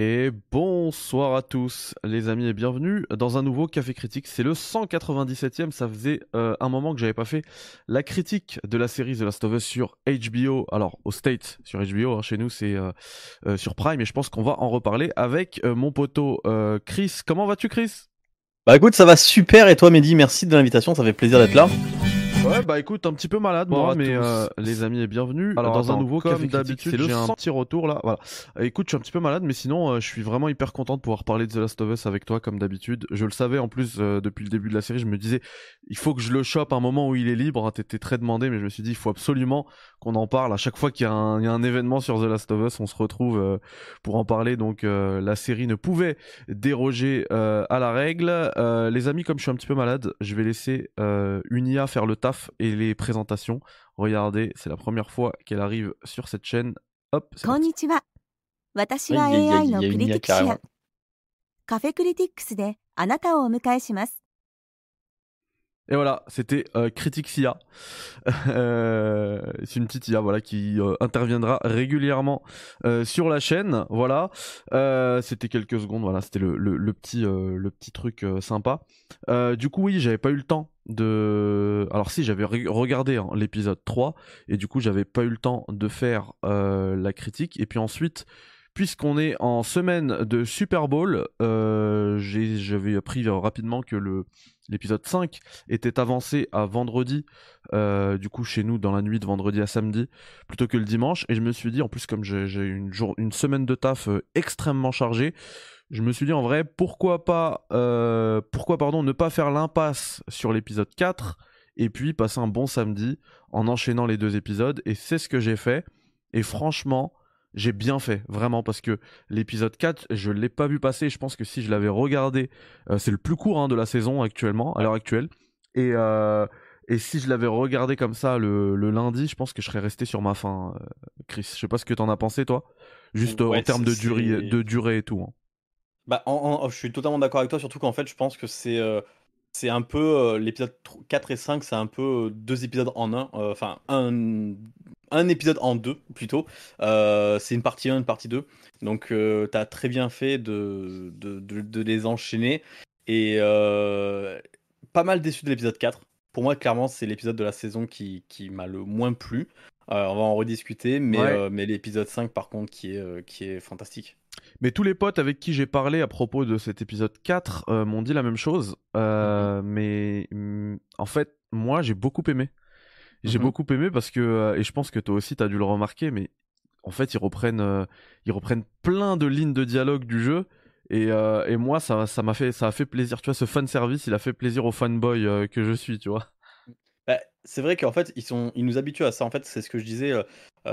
Et bonsoir à tous les amis et bienvenue dans un nouveau Café Critique. C'est le 197e, ça faisait euh, un moment que j'avais pas fait la critique de la série The Last of Us sur HBO. Alors au State sur HBO, hein, chez nous c'est euh, euh, sur Prime et je pense qu'on va en reparler avec mon poteau Chris. Comment vas-tu Chris? Bah écoute ça va super et toi Mehdi? Merci de l'invitation, ça fait plaisir d'être là. Ouais, bah écoute, un petit peu malade moi, mais euh, les amis, bienvenue Alors, dans un nouveau comme d'habitude. J'ai un petit retour là. Voilà. Euh, écoute, je suis un petit peu malade, mais sinon, euh, je suis vraiment hyper content de pouvoir parler de The Last of Us avec toi comme d'habitude. Je le savais en plus depuis le début de la série. Je me disais, il faut que je le chope un moment où il est libre. Hein, T'étais très demandé, mais je me suis dit, il faut absolument qu'on en parle. À chaque fois qu'il y, y, a un événement sur The Last of Us, on se retrouve pour en parler. Donc, la série ne pouvait déroger à la règle. les amis, comme je suis un petit peu malade, je vais laisser Unia faire le taf et les présentations. Regardez, c'est la première fois qu'elle arrive sur cette chaîne. Hop. Konnichiwa. 私は AI のクリティクシア。カフェクリティックスであなたをお迎えします。 et voilà, c'était euh, Critique CIA. Euh, c'est une petite IA voilà, qui euh, interviendra régulièrement euh, sur la chaîne. Voilà, c'était quelques secondes. Voilà, c'était le, le, petit, le petit truc sympa. du coup, oui, j'avais pas eu le temps de. Alors, si, j'avais regardé hein, l'épisode 3 et du coup, j'avais pas eu le temps de faire la critique. Et puis ensuite puisqu'on est en semaine de Super Bowl, euh, j'avais appris rapidement que l'épisode 5 était avancé à vendredi, euh, du coup chez nous dans la nuit de vendredi à samedi, plutôt que le dimanche. Et je me suis dit, en plus comme j'ai une, une semaine de taf euh, extrêmement chargée, je me suis dit en vrai, pourquoi pas, pourquoi pardon, ne pas faire l'impasse sur l'épisode 4 et puis passer un bon samedi en enchaînant les deux épisodes. Et c'est ce que j'ai fait. Et franchement, j'ai bien fait, vraiment, parce que l'épisode 4, je ne l'ai pas vu passer. Je pense que si je l'avais regardé, euh, c'est le plus court hein, de la saison actuellement, à l'heure actuelle. Et, euh, et si je l'avais regardé comme ça le, lundi, je pense que je serais resté sur ma fin, euh, Chris. Je sais pas ce que tu en as pensé, toi, juste en termes de durée, de durée et tout. Hein. Bah, je suis totalement d'accord avec toi, surtout qu'en fait, je pense que c'est c'est un peu l'épisode 4 et 5, c'est un peu deux épisodes en un, enfin un, un épisode en deux plutôt. Euh, c'est une partie 1, une partie 2. Donc euh, tu as très bien fait de, de, les enchaîner. Et euh, pas mal déçu de l'épisode 4. Pour moi, clairement, c'est l'épisode de la saison qui, qui m'a le moins plu. on va en rediscuter, mais, mais l'épisode 5, par contre, qui est, qui est fantastique. Mais tous les potes avec qui j'ai parlé à propos de cet épisode 4 m'ont dit la même chose. Mm-hmm. Mais mm, en fait, moi, j'ai beaucoup aimé. J'ai mmh beaucoup aimé parce que, euh, et je pense que toi aussi tu as dû le remarquer, mais en fait ils reprennent, euh, ils reprennent plein de lignes de dialogue du jeu. Et, euh, et moi ça, ça m'a fait, ça a fait plaisir, tu vois, ce fan service, il a fait plaisir au fanboy que je suis, tu vois. Bah, c'est vrai qu'en fait ils, sont, ils nous habituent à ça, en fait c'est ce que je disais,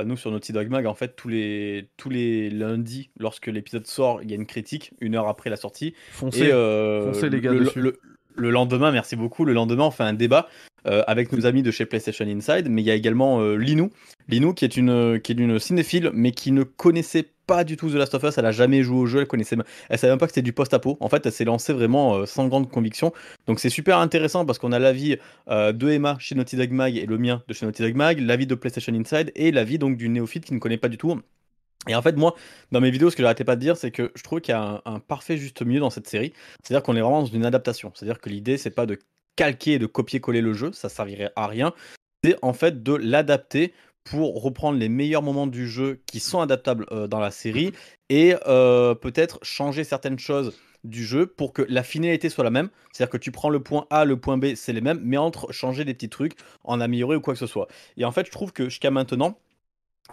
nous sur Naughty Dog Mag, en fait tous les, tous les lundis, lorsque l'épisode sort, il y a une critique, une heure après la sortie. Foncez, foncez les gars le, le lendemain, merci beaucoup. Le lendemain, on fait un débat euh, avec nos amis de chez PlayStation Inside, mais il y a également euh, Linou. Linou qui est une une cinéphile, mais qui ne connaissait pas du tout The Last of Us. Elle a jamais joué au jeu. Elle connaissait, elle savait même pas que c'était du post-apo. En fait, elle s'est lancée vraiment euh, sans grande conviction. Donc c'est super intéressant parce qu'on a l'avis de Emma chez Naughty Dog Mag et le mien de chez Naughty Dog Mag, l'avis de PlayStation Inside et l'avis donc du néophyte qui ne connaît pas du tout. Et en fait, moi, dans mes vidéos, ce que j'arrêtais pas de dire, c'est que je trouve qu'il y a un, parfait juste milieu dans cette série. C'est-à-dire qu'on est vraiment dans une adaptation. C'est-à-dire que l'idée, c'est pas de calquer et de copier-coller le jeu, ça servirait à rien. C'est en fait de l'adapter pour reprendre les meilleurs moments du jeu qui sont adaptables euh, dans la série et euh, peut-être changer certaines choses du jeu pour que la finalité soit la même. C'est-à-dire que tu prends le point A, le point B, c'est les mêmes, mais entre changer des petits trucs, en améliorer ou quoi que ce soit. Et en fait, je trouve que jusqu'à maintenant,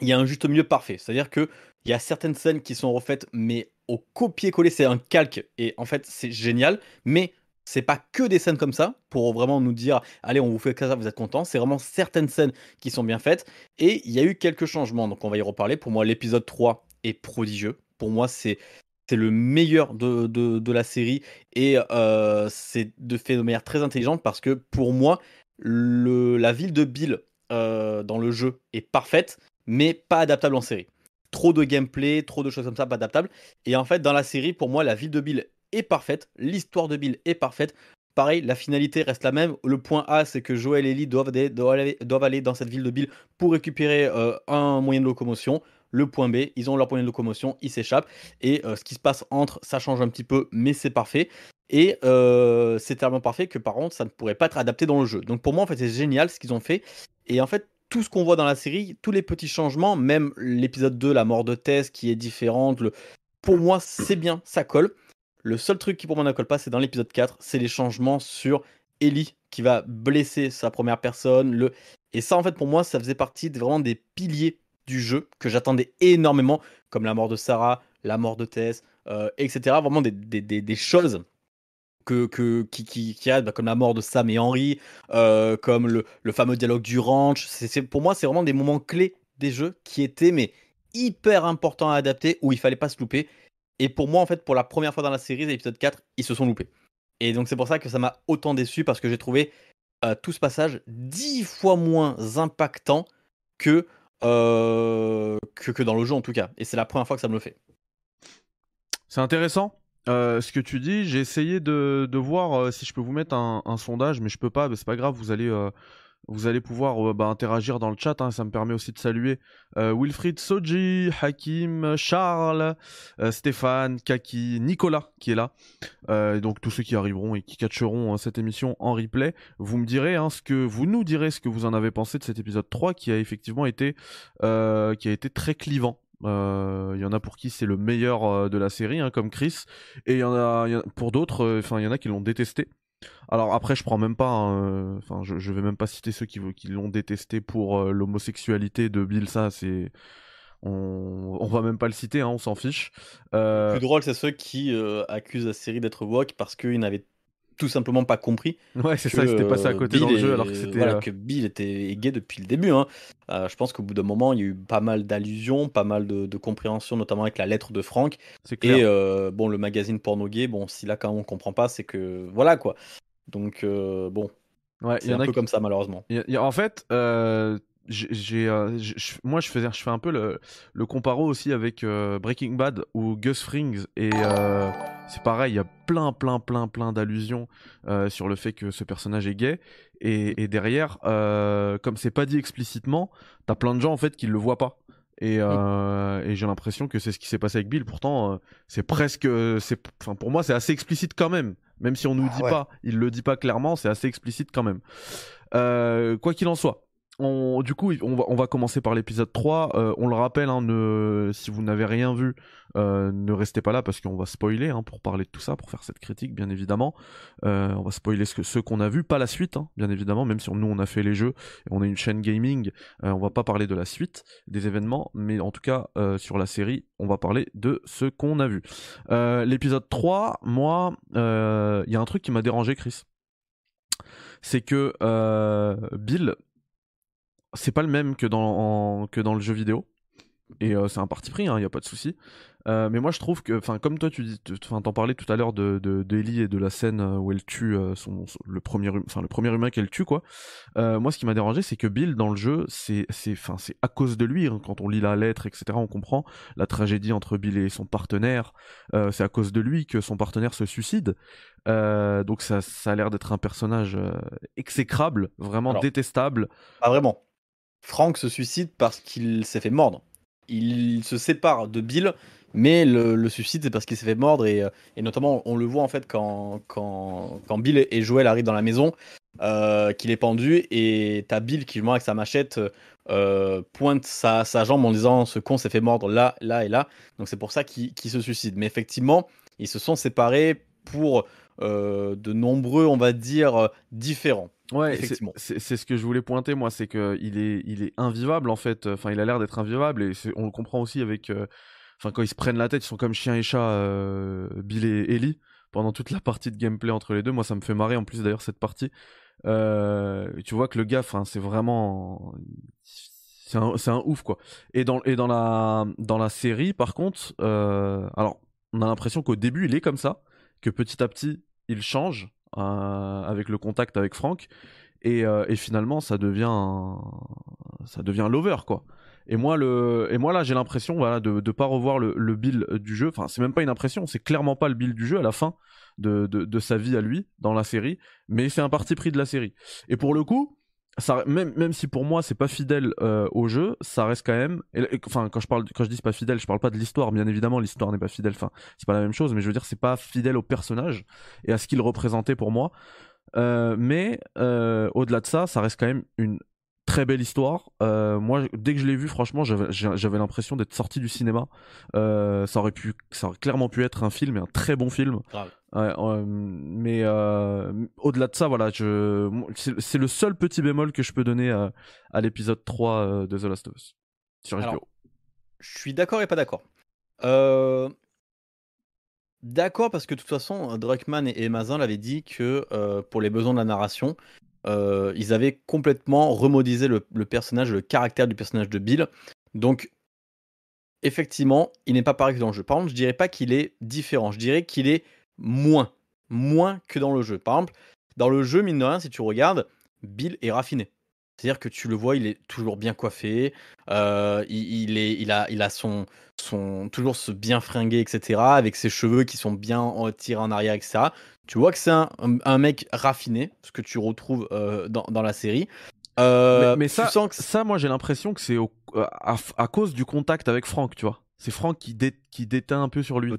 il y a un juste milieu parfait. C'est-à-dire que il y a certaines scènes qui sont refaites, mais au copier-coller, c'est un calque. Et en fait, c'est génial. Mais c'est pas que des scènes comme ça pour vraiment nous dire allez on vous fait ça vous êtes content c'est vraiment certaines scènes qui sont bien faites. Et il y a eu quelques changements. Donc on va y reparler. Pour moi l'épisode 3 est prodigieux. Pour moi c'est le meilleur de, la série. Et euh, c'est de fait de manière très intelligente parce que pour moi la ville de Bill euh, dans le jeu est parfaite mais pas adaptable en série trop de gameplay trop de choses comme ça pas adaptable et en fait dans la série pour moi la ville de Bill est parfaite, l'histoire de Bill est parfaite. Pareil, la finalité reste la même. Le point A, c'est que Joel et Ellie doivent, aller, dans cette ville de Bill pour récupérer euh, un moyen de locomotion. le point B, ils ont leur point de locomotion, ils s'échappent. Et ce qui se passe entre, ça change un petit peu, mais c'est parfait. Et c'est tellement parfait que par contre, ça ne pourrait pas être adapté dans le jeu. Donc pour moi, en fait, c'est génial ce qu'ils ont fait. Et en fait, tout ce qu'on voit dans la série, tous les petits changements, même l'épisode 2, la mort de Tess qui est différente, pour moi, c'est bien, ça colle. Le seul truc qui pour moi ne colle pas, c'est dans l'épisode 4, c'est les changements sur Ellie qui va blesser sa première personne. Le... Et ça, en fait, pour moi, ça faisait partie vraiment des piliers du jeu que j'attendais énormément, comme la mort de Sarah, la mort de Tess, euh, etc. Vraiment des, choses que, que, qui, qui, qui a, bah, comme la mort de Sam et Henry, euh, comme le, le, fameux dialogue du ranch. C'est, pour moi, c'est vraiment des moments clés des jeux qui étaient mais hyper importants à adapter, où il fallait pas se louper. Et pour moi, en fait, pour la première fois dans la série, l'épisode 4, ils se sont loupés. Et donc c'est pour ça que ça m'a autant déçu, parce que j'ai trouvé euh, tout ce passage dix fois moins impactant que, euh, que, que dans le jeu en tout cas. Et c'est la première fois que ça me le fait. C'est intéressant. Euh, ce que tu dis, j'ai essayé de, voir si je peux vous mettre un, sondage, mais je peux pas, mais c'est pas grave, vous allez allez pouvoir euh, bah, interagir dans le chat, hein, ça me permet aussi de saluer euh, Wilfried Soji, Hakim, Charles, euh, Stéphane, Kaki, Nicolas qui est là. et donc tous ceux qui arriveront et qui catcheront cette émission en replay. Vous me direz hein, ce que vous nous direz ce que vous en avez pensé de cet épisode 3 qui a effectivement été qui a été très clivant. Il y en a pour qui c'est le meilleur de la série, hein, comme Chris, et il y en a, pour d'autres, enfin il y en a qui l'ont détesté. Alors après, je prends même pas, hein, enfin, je, vais même pas citer ceux qui, l'ont détesté pour euh, l'homosexualité de Bill. Ça, c'est, on, va même pas le citer, hein, on s'en fiche. Euh... Le plus drôle, c'est ceux qui euh, accusent la série d'être woke parce qu'ils n'avaient tout simplement pas compris. Ouais, c'est ça, c'était passé à côté dans le jeu alors que c'était. Voilà, euh, que Bill était gay depuis le début. Hein. Euh, je pense qu'au bout d'un moment, il y a eu pas mal d'allusions, pas mal de, de, compréhension, notamment avec la lettre de Franck. Et euh, bon, le magazine porno gay, bon, si là, quand on comprend pas, c'est que. Voilà quoi. Donc, bon. Ouais, c'est un peu comme ça, malheureusement. en fait, j'ai euh, moi je faisais je fais un peu le, le comparo aussi avec euh, Breaking Bad ou Gus Frings et euh, c'est pareil il y a plein plein plein plein d'allusions sur le fait que ce personnage est gay et, et derrière comme c'est pas dit explicitement t'as plein de gens en fait qui le voient pas et, et j'ai l'impression que c'est ce qui s'est passé avec Bill. Pourtant c'est presque c'est enfin pour moi c'est assez explicite quand même. Même si on nous ah dit pas il le dit pas clairement c'est assez explicite quand même. Quoi qu'il en soit du coup, on va, commencer par l'épisode 3. Euh, on le rappelle, hein, si vous n'avez rien vu, euh, ne restez pas là parce qu'on va spoiler hein, pour parler de tout ça, pour faire cette critique, bien évidemment. Euh, on va spoiler ce, ce qu'on a vu, pas la suite, hein, bien évidemment, même si nous on a fait les jeux et on est une chaîne gaming, on va pas parler de la suite des événements, mais en tout cas, sur la série, on va parler de ce qu'on a vu. l'épisode 3, moi, il y a un truc qui m'a dérangé, Chris. C'est que Bill, c'est pas le même que dans, que dans le jeu vidéo. Et euh, c'est un parti pris, il hein, n'y a pas de souci. Euh, mais moi je trouve que, enfin comme toi tu dis, t'en parlais tout à l'heure de d'Ellie et de la scène euh, où elle tue son, le premier, enfin le premier humain qu'elle tue quoi. moi ce qui m'a dérangé c'est que Bill dans le jeu c'est c'est enfin c'est à cause de lui hein, quand on lit la lettre etc on comprend la tragédie entre Bill et son partenaire. c'est à cause de lui que son partenaire se suicide. donc ça ça a l'air d'être un personnage exécrable, vraiment détestable. Pas vraiment. Frank se suicide parce qu'il s'est fait mordre. Il se sépare de Bill, mais le, suicide c'est parce qu'il s'est fait mordre et, euh, et, notamment on le voit en fait quand, quand, Bill et Joel arrivent dans la maison, euh, qu'il est pendu et t'as Bill qui avec sa machette euh, pointe sa, sa, jambe en disant ce con s'est fait mordre là, là et là. Donc c'est pour ça qu'il se suicide. Mais effectivement, ils se sont séparés pour de nombreux, on va dire, différents. Ouais, c'est ce que je voulais pointer moi, c'est que il est, il est invivable en fait. Enfin, il a l'air d'être invivable et on le comprend aussi avec, euh, enfin quand ils se prennent la tête, ils sont comme chien et chat, euh, Bill et Ellie pendant toute la partie de gameplay entre les deux. Moi, ça me fait marrer en plus d'ailleurs cette partie. Euh, tu vois que le gars, enfin, c'est vraiment, c'est un, un, ouf quoi. Et dans et dans la dans la série, par contre, alors on a l'impression qu'au début il est comme ça, que petit à petit il change euh, avec le contact avec Franck. Et, euh, finalement, ça devient ça devient lover quoi. Et moi le et moi là j'ai l'impression voilà de de pas revoir le, le bill du jeu. Enfin c'est même pas une impression, c'est clairement pas le bill du jeu à la fin de, de sa vie à lui dans la série, mais c'est un parti pris de la série. Et pour le coup, même, même si pour moi c'est pas fidèle euh, au jeu, ça reste quand même. enfin, quand je parle, quand je dis pas fidèle, je parle pas de l'histoire. Bien évidemment, l'histoire n'est pas fidèle. Enfin, c'est pas la même chose, mais je veux dire c'est pas fidèle au personnage et à ce qu'il représentait pour moi. Euh, mais euh, au-delà de ça, ça reste quand même une très belle histoire. Euh, moi, dès que je l'ai vu, franchement, j'avais l'impression d'être sorti du cinéma. Euh, ça aurait pu, ça aurait clairement pu être un film, et un très bon film. Euh, mais au-delà de ça, voilà, je, c'est le seul petit bémol que je peux donner à, l'épisode 3 de The Last of Us sur HBO. je suis d'accord et pas d'accord. D'accord parce que de toute façon, Druckmann et Mazin l'avaient dit que pour les besoins de la narration, euh, ils avaient complètement remodisé le, personnage, le caractère du personnage de Bill. Donc, effectivement, il n'est pas pareil que dans le jeu. Par contre, je dirais pas qu'il est différent. Je dirais qu'il est moins, moins que dans le jeu. Par exemple, dans le jeu, mine de rien, si tu regardes, Bill est raffiné. C'est-à-dire que tu le vois, il est toujours bien coiffé, euh, il, est, il, a, il a son, son toujours ce bien fringué, etc., avec ses cheveux qui sont bien tirés en arrière, etc. Tu vois que c'est un, un, mec raffiné, ce que tu retrouves euh, dans, dans, la série. Euh, mais, ça, ça, moi j'ai l'impression que c'est à, à, cause du contact avec Franck, tu vois. C'est Franck qui, qui déteint un peu sur lui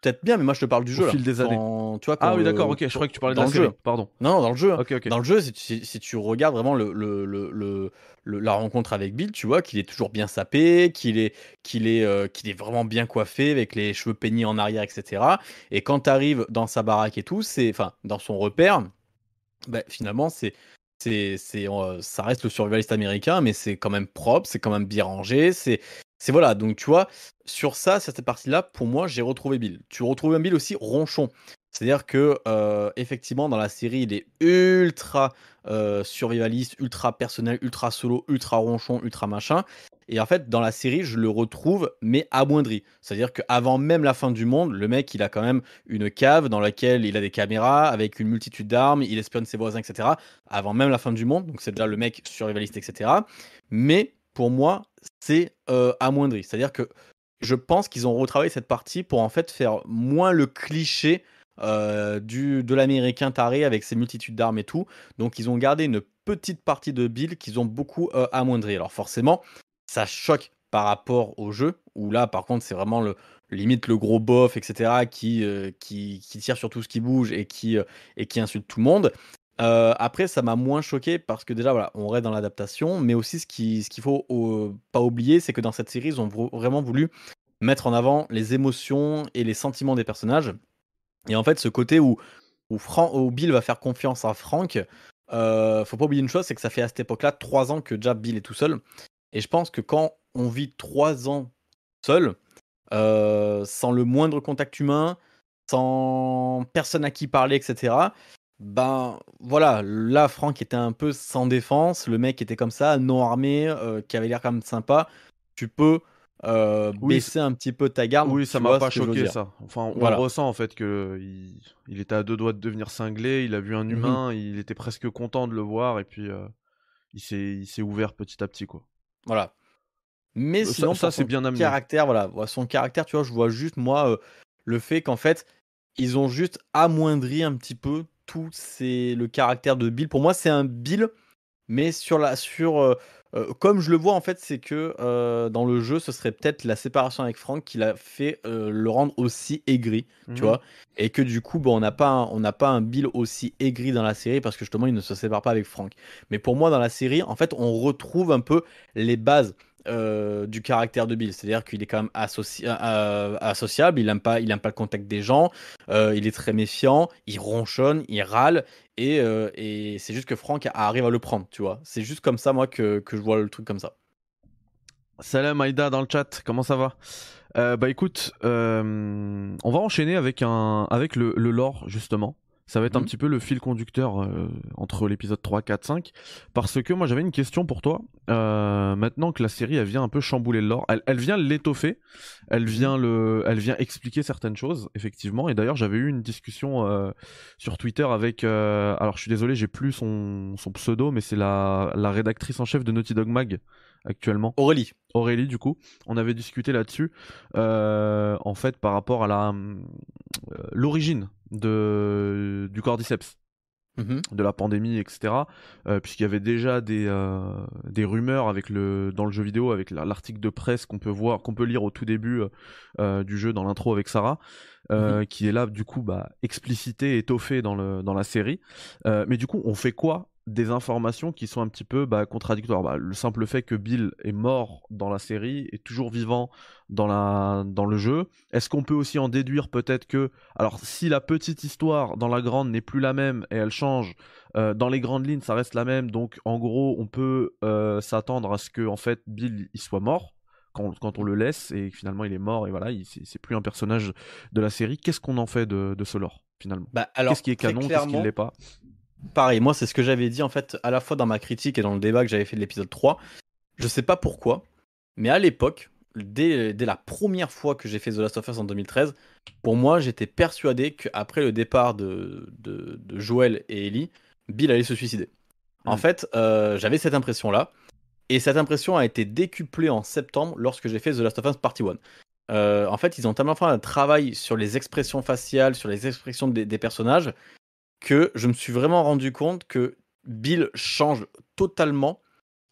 peut-être bien, mais moi je te parle du jeu. Au fil des années. tu vois, ah oui, d'accord, ok. Je croyais que tu parlais dans de la le jeu. Pardon. Non, dans le jeu. Dans le jeu, si tu, regardes vraiment le, le, le, la rencontre avec Bill, tu vois qu'il est toujours bien sapé, qu'il est, qu'il est, euh, qu'il est vraiment bien coiffé, avec les cheveux peignés en arrière, etc. Et quand tu arrives dans sa baraque et tout, c'est, enfin, dans son repère, bah, finalement, c'est c'est, c'est, euh, ça reste le survivaliste américain, mais c'est quand même propre, c'est quand même bien rangé, c'est, c'est voilà, donc tu vois, sur ça, sur cette partie-là, pour moi, j'ai retrouvé Bill. Tu retrouves un Bill aussi ronchon. C'est-à-dire que euh, effectivement dans la série il est ultra euh, survivaliste, ultra personnel, ultra solo, ultra ronchon, ultra machin. Et en fait dans la série je le retrouve mais amoindri. C'est-à-dire qu'avant même la fin du monde, le mec il a quand même une cave dans laquelle il a des caméras avec une multitude d'armes, il espionne ses voisins, etc. Avant même la fin du monde, donc c'est déjà le mec survivaliste, etc. Mais pour moi, c'est euh, amoindri. C'est-à-dire que je pense qu'ils ont retravaillé cette partie pour en fait faire moins le cliché euh, du, de l'américain taré avec ses multitudes d'armes et tout. Donc ils ont gardé une petite partie de Bill qu'ils ont beaucoup euh, amoindri. Alors forcément, ça choque par rapport au jeu, où là par contre c'est vraiment le limite le gros bof, etc., qui, qui, qui, tire sur tout ce qui bouge et qui, et qui insulte tout le monde. Euh, après, ça m'a moins choqué parce que déjà, on reste dans l'adaptation, mais aussi ce qu'il ce faut pas oublier, c'est que dans cette série, ils ont vraiment voulu mettre en avant les émotions et les sentiments des personnages. Et en fait, ce côté où Bill va faire confiance à Frank, euh, faut pas oublier une chose, c'est que ça fait à cette époque-là trois ans que déjà Bill est tout seul. Et je pense que quand on vit trois ans seul, euh, sans le moindre contact humain, sans personne à qui parler, etc., ben voilà, là Franck était un peu sans défense, le mec était comme ça, non armé, euh, qui avait l'air quand même sympa. Tu peux euh, baisser un petit peu ta garde. Oui, ça m'a pas choqué ça. Enfin, on ressent en fait que il, était à deux doigts de devenir cinglé, il a vu un mhm. humain, il était presque content de le voir et puis euh, il s'est ouvert petit à petit quoi. Voilà. Mais sinon, ça, c'est bien amené. Caractère, voilà, son caractère, tu vois, je vois juste moi le fait qu'en fait ils ont juste amoindri un petit peu tout c'est le caractère de Bill. Pour moi, c'est un Bill, mais sur la sur euh, euh, comme je le vois en fait, c'est que euh, dans le jeu, ce serait peut-être la séparation avec Frank qui l'a fait le rendre aussi aigri, tu mmh vois, et que du coup, bon, on n'a pas on n'a pas un Bill aussi aigri dans la série parce que justement, il ne se sépare pas avec Frank. Mais pour moi, dans la série, en fait, on retrouve un peu les bases euh, du caractère de Bill. C'est-à-dire qu'il est quand même euh, associable, il n'aime pas, pas le contact des gens, euh, il est très méfiant, il ronchonne, il râle, et, c'est juste que Franck arrive à le prendre, tu vois. C'est juste comme ça, moi, que, je vois le truc comme ça. Salam Aïda dans le chat, comment ça va? Bah écoute, on va enchaîner avec, un, avec le lore, justement. Ça va être un mmh. petit peu le fil conducteur euh, entre l'épisode 3, 4, 5. Parce que moi j'avais une question pour toi. Euh, maintenant que la série elle vient un peu chambouler le lore, elle, vient l'étoffer, elle vient le, elle vient expliquer certaines choses effectivement. Et d'ailleurs j'avais eu une discussion euh, sur Twitter avec, alors je suis désolé j'ai plus son, son pseudo, mais c'est la, la rédactrice en chef de Naughty Dog Mag actuellement. Aurélie. Aurélie, du coup, on avait discuté là-dessus, en fait, par rapport à la l'origine de, du cordyceps. Mhm. de la pandémie, etc. Euh, puisqu'il y avait déjà des, euh, des rumeurs avec le, dans le jeu vidéo, avec l'article de presse qu'on peut voir, qu'on peut lire au tout début euh, du jeu, dans l'intro avec Sarah, mhm. qui est là du coup bah, explicité, étoffé dans, le, dans la série. mais du coup, on fait quoi des informations qui sont un petit peu bah, contradictoires. Bah, le simple fait que Bill est mort dans la série est toujours vivant dans, la, dans le jeu. Est-ce qu'on peut aussi en déduire peut-être que, alors si la petite histoire dans la grande n'est plus la même et elle change, euh, dans les grandes lignes ça reste la même, donc en gros on peut euh, s'attendre à ce que en fait Bill il soit mort. Quand, on le laisse et finalement il est mort et voilà, c'est plus un personnage de la série. Qu'est-ce qu'on en fait de, ce lore finalement? Bah, Qu'est-ce qui est canon, qu'est-ce qui ne l'est pas? Pareil, moi c'est ce que j'avais dit en fait à la fois dans ma critique et dans le débat que j'avais fait de l'épisode 3. Je sais pas pourquoi, mais à l'époque, dès, la première fois que j'ai fait The Last of Us en 2013, pour moi j'étais persuadé qu'après le départ de, de, Joel et Ellie, Bill allait se suicider. En hmm. fait, euh, j'avais cette impression-là, et cette impression a été décuplée en septembre lorsque j'ai fait The Last of Us Party 1. Euh, en fait, ils ont tellement fait un travail sur les expressions faciales, sur les expressions des personnages, que je me suis vraiment rendu compte que Bill change totalement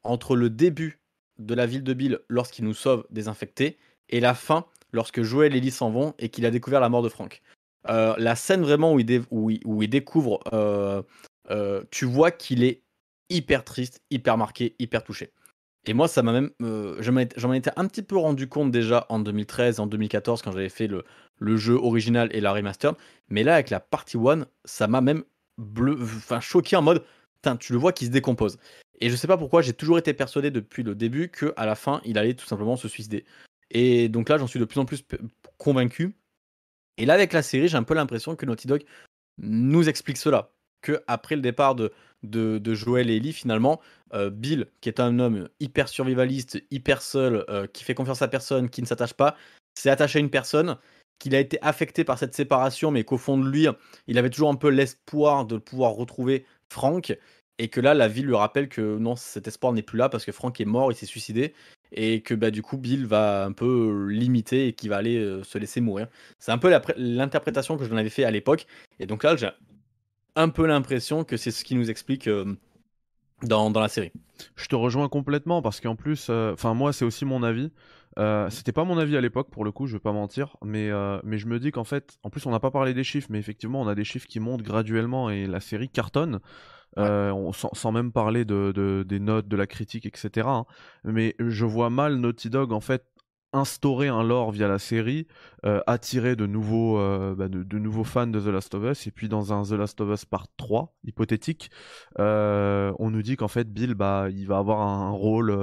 entre le début de la ville de Bill lorsqu'il nous sauve des infectés et la fin lorsque Joël et Ellie s'en vont et qu'il a découvert la mort de Frank. Euh, la scène vraiment où il, découvre, euh, euh, tu vois qu'il est hyper triste, hyper marqué, hyper touché. Et moi, ça m'a même, j'en ai été un petit peu rendu compte déjà en 2013, en 2014 quand j'avais fait le, le jeu original et la remaster. Mais là, avec la partie 1, ça m'a même bleu, enfin, choqué en mode, tu le vois qui se décompose. Et je sais pas pourquoi, j'ai toujours été persuadé depuis le début que à la fin, il allait tout simplement se suicider. Et donc là, j'en suis de plus en plus convaincu. Et là, avec la série, j'ai un peu l'impression que Naughty Dog nous explique cela. Que après le départ de, de, Joel et Ellie, finalement, euh, Bill, qui est un homme hyper survivaliste, hyper seul, euh, qui fait confiance à personne, qui ne s'attache pas, s'est attaché à une personne qu'il a été affecté par cette séparation, mais qu'au fond de lui, il avait toujours un peu l'espoir de pouvoir retrouver Frank, et que là, la ville lui rappelle que non, cet espoir n'est plus là parce que Frank est mort, il s'est suicidé, et que bah, du coup, Bill va un peu limiter et qu'il va aller euh, se laisser mourir. C'est un peu l'interprétation que je avais fait à l'époque, et donc là, j'ai un peu l'impression que c'est ce qui nous explique. Euh, dans, la série. Je te rejoins complètement parce qu'en plus, euh, enfin moi c'est aussi mon avis. Euh, c'était pas mon avis à l'époque pour le coup, je vais pas mentir, mais, euh, mais je me dis qu'en fait, en plus on n'a pas parlé des chiffres, mais effectivement on a des chiffres qui montent graduellement et la série cartonne. Euh, sans, même parler de, des notes, de la critique, etc. Hein. Mais je vois mal Naughty Dog en fait instaurer un lore via la série, euh, attirer de nouveaux, euh, bah, de, nouveaux fans de The Last of Us, et puis dans un The Last of Us Part 3, hypothétique, euh, on nous dit qu'en fait Bill, bah, il va avoir un rôle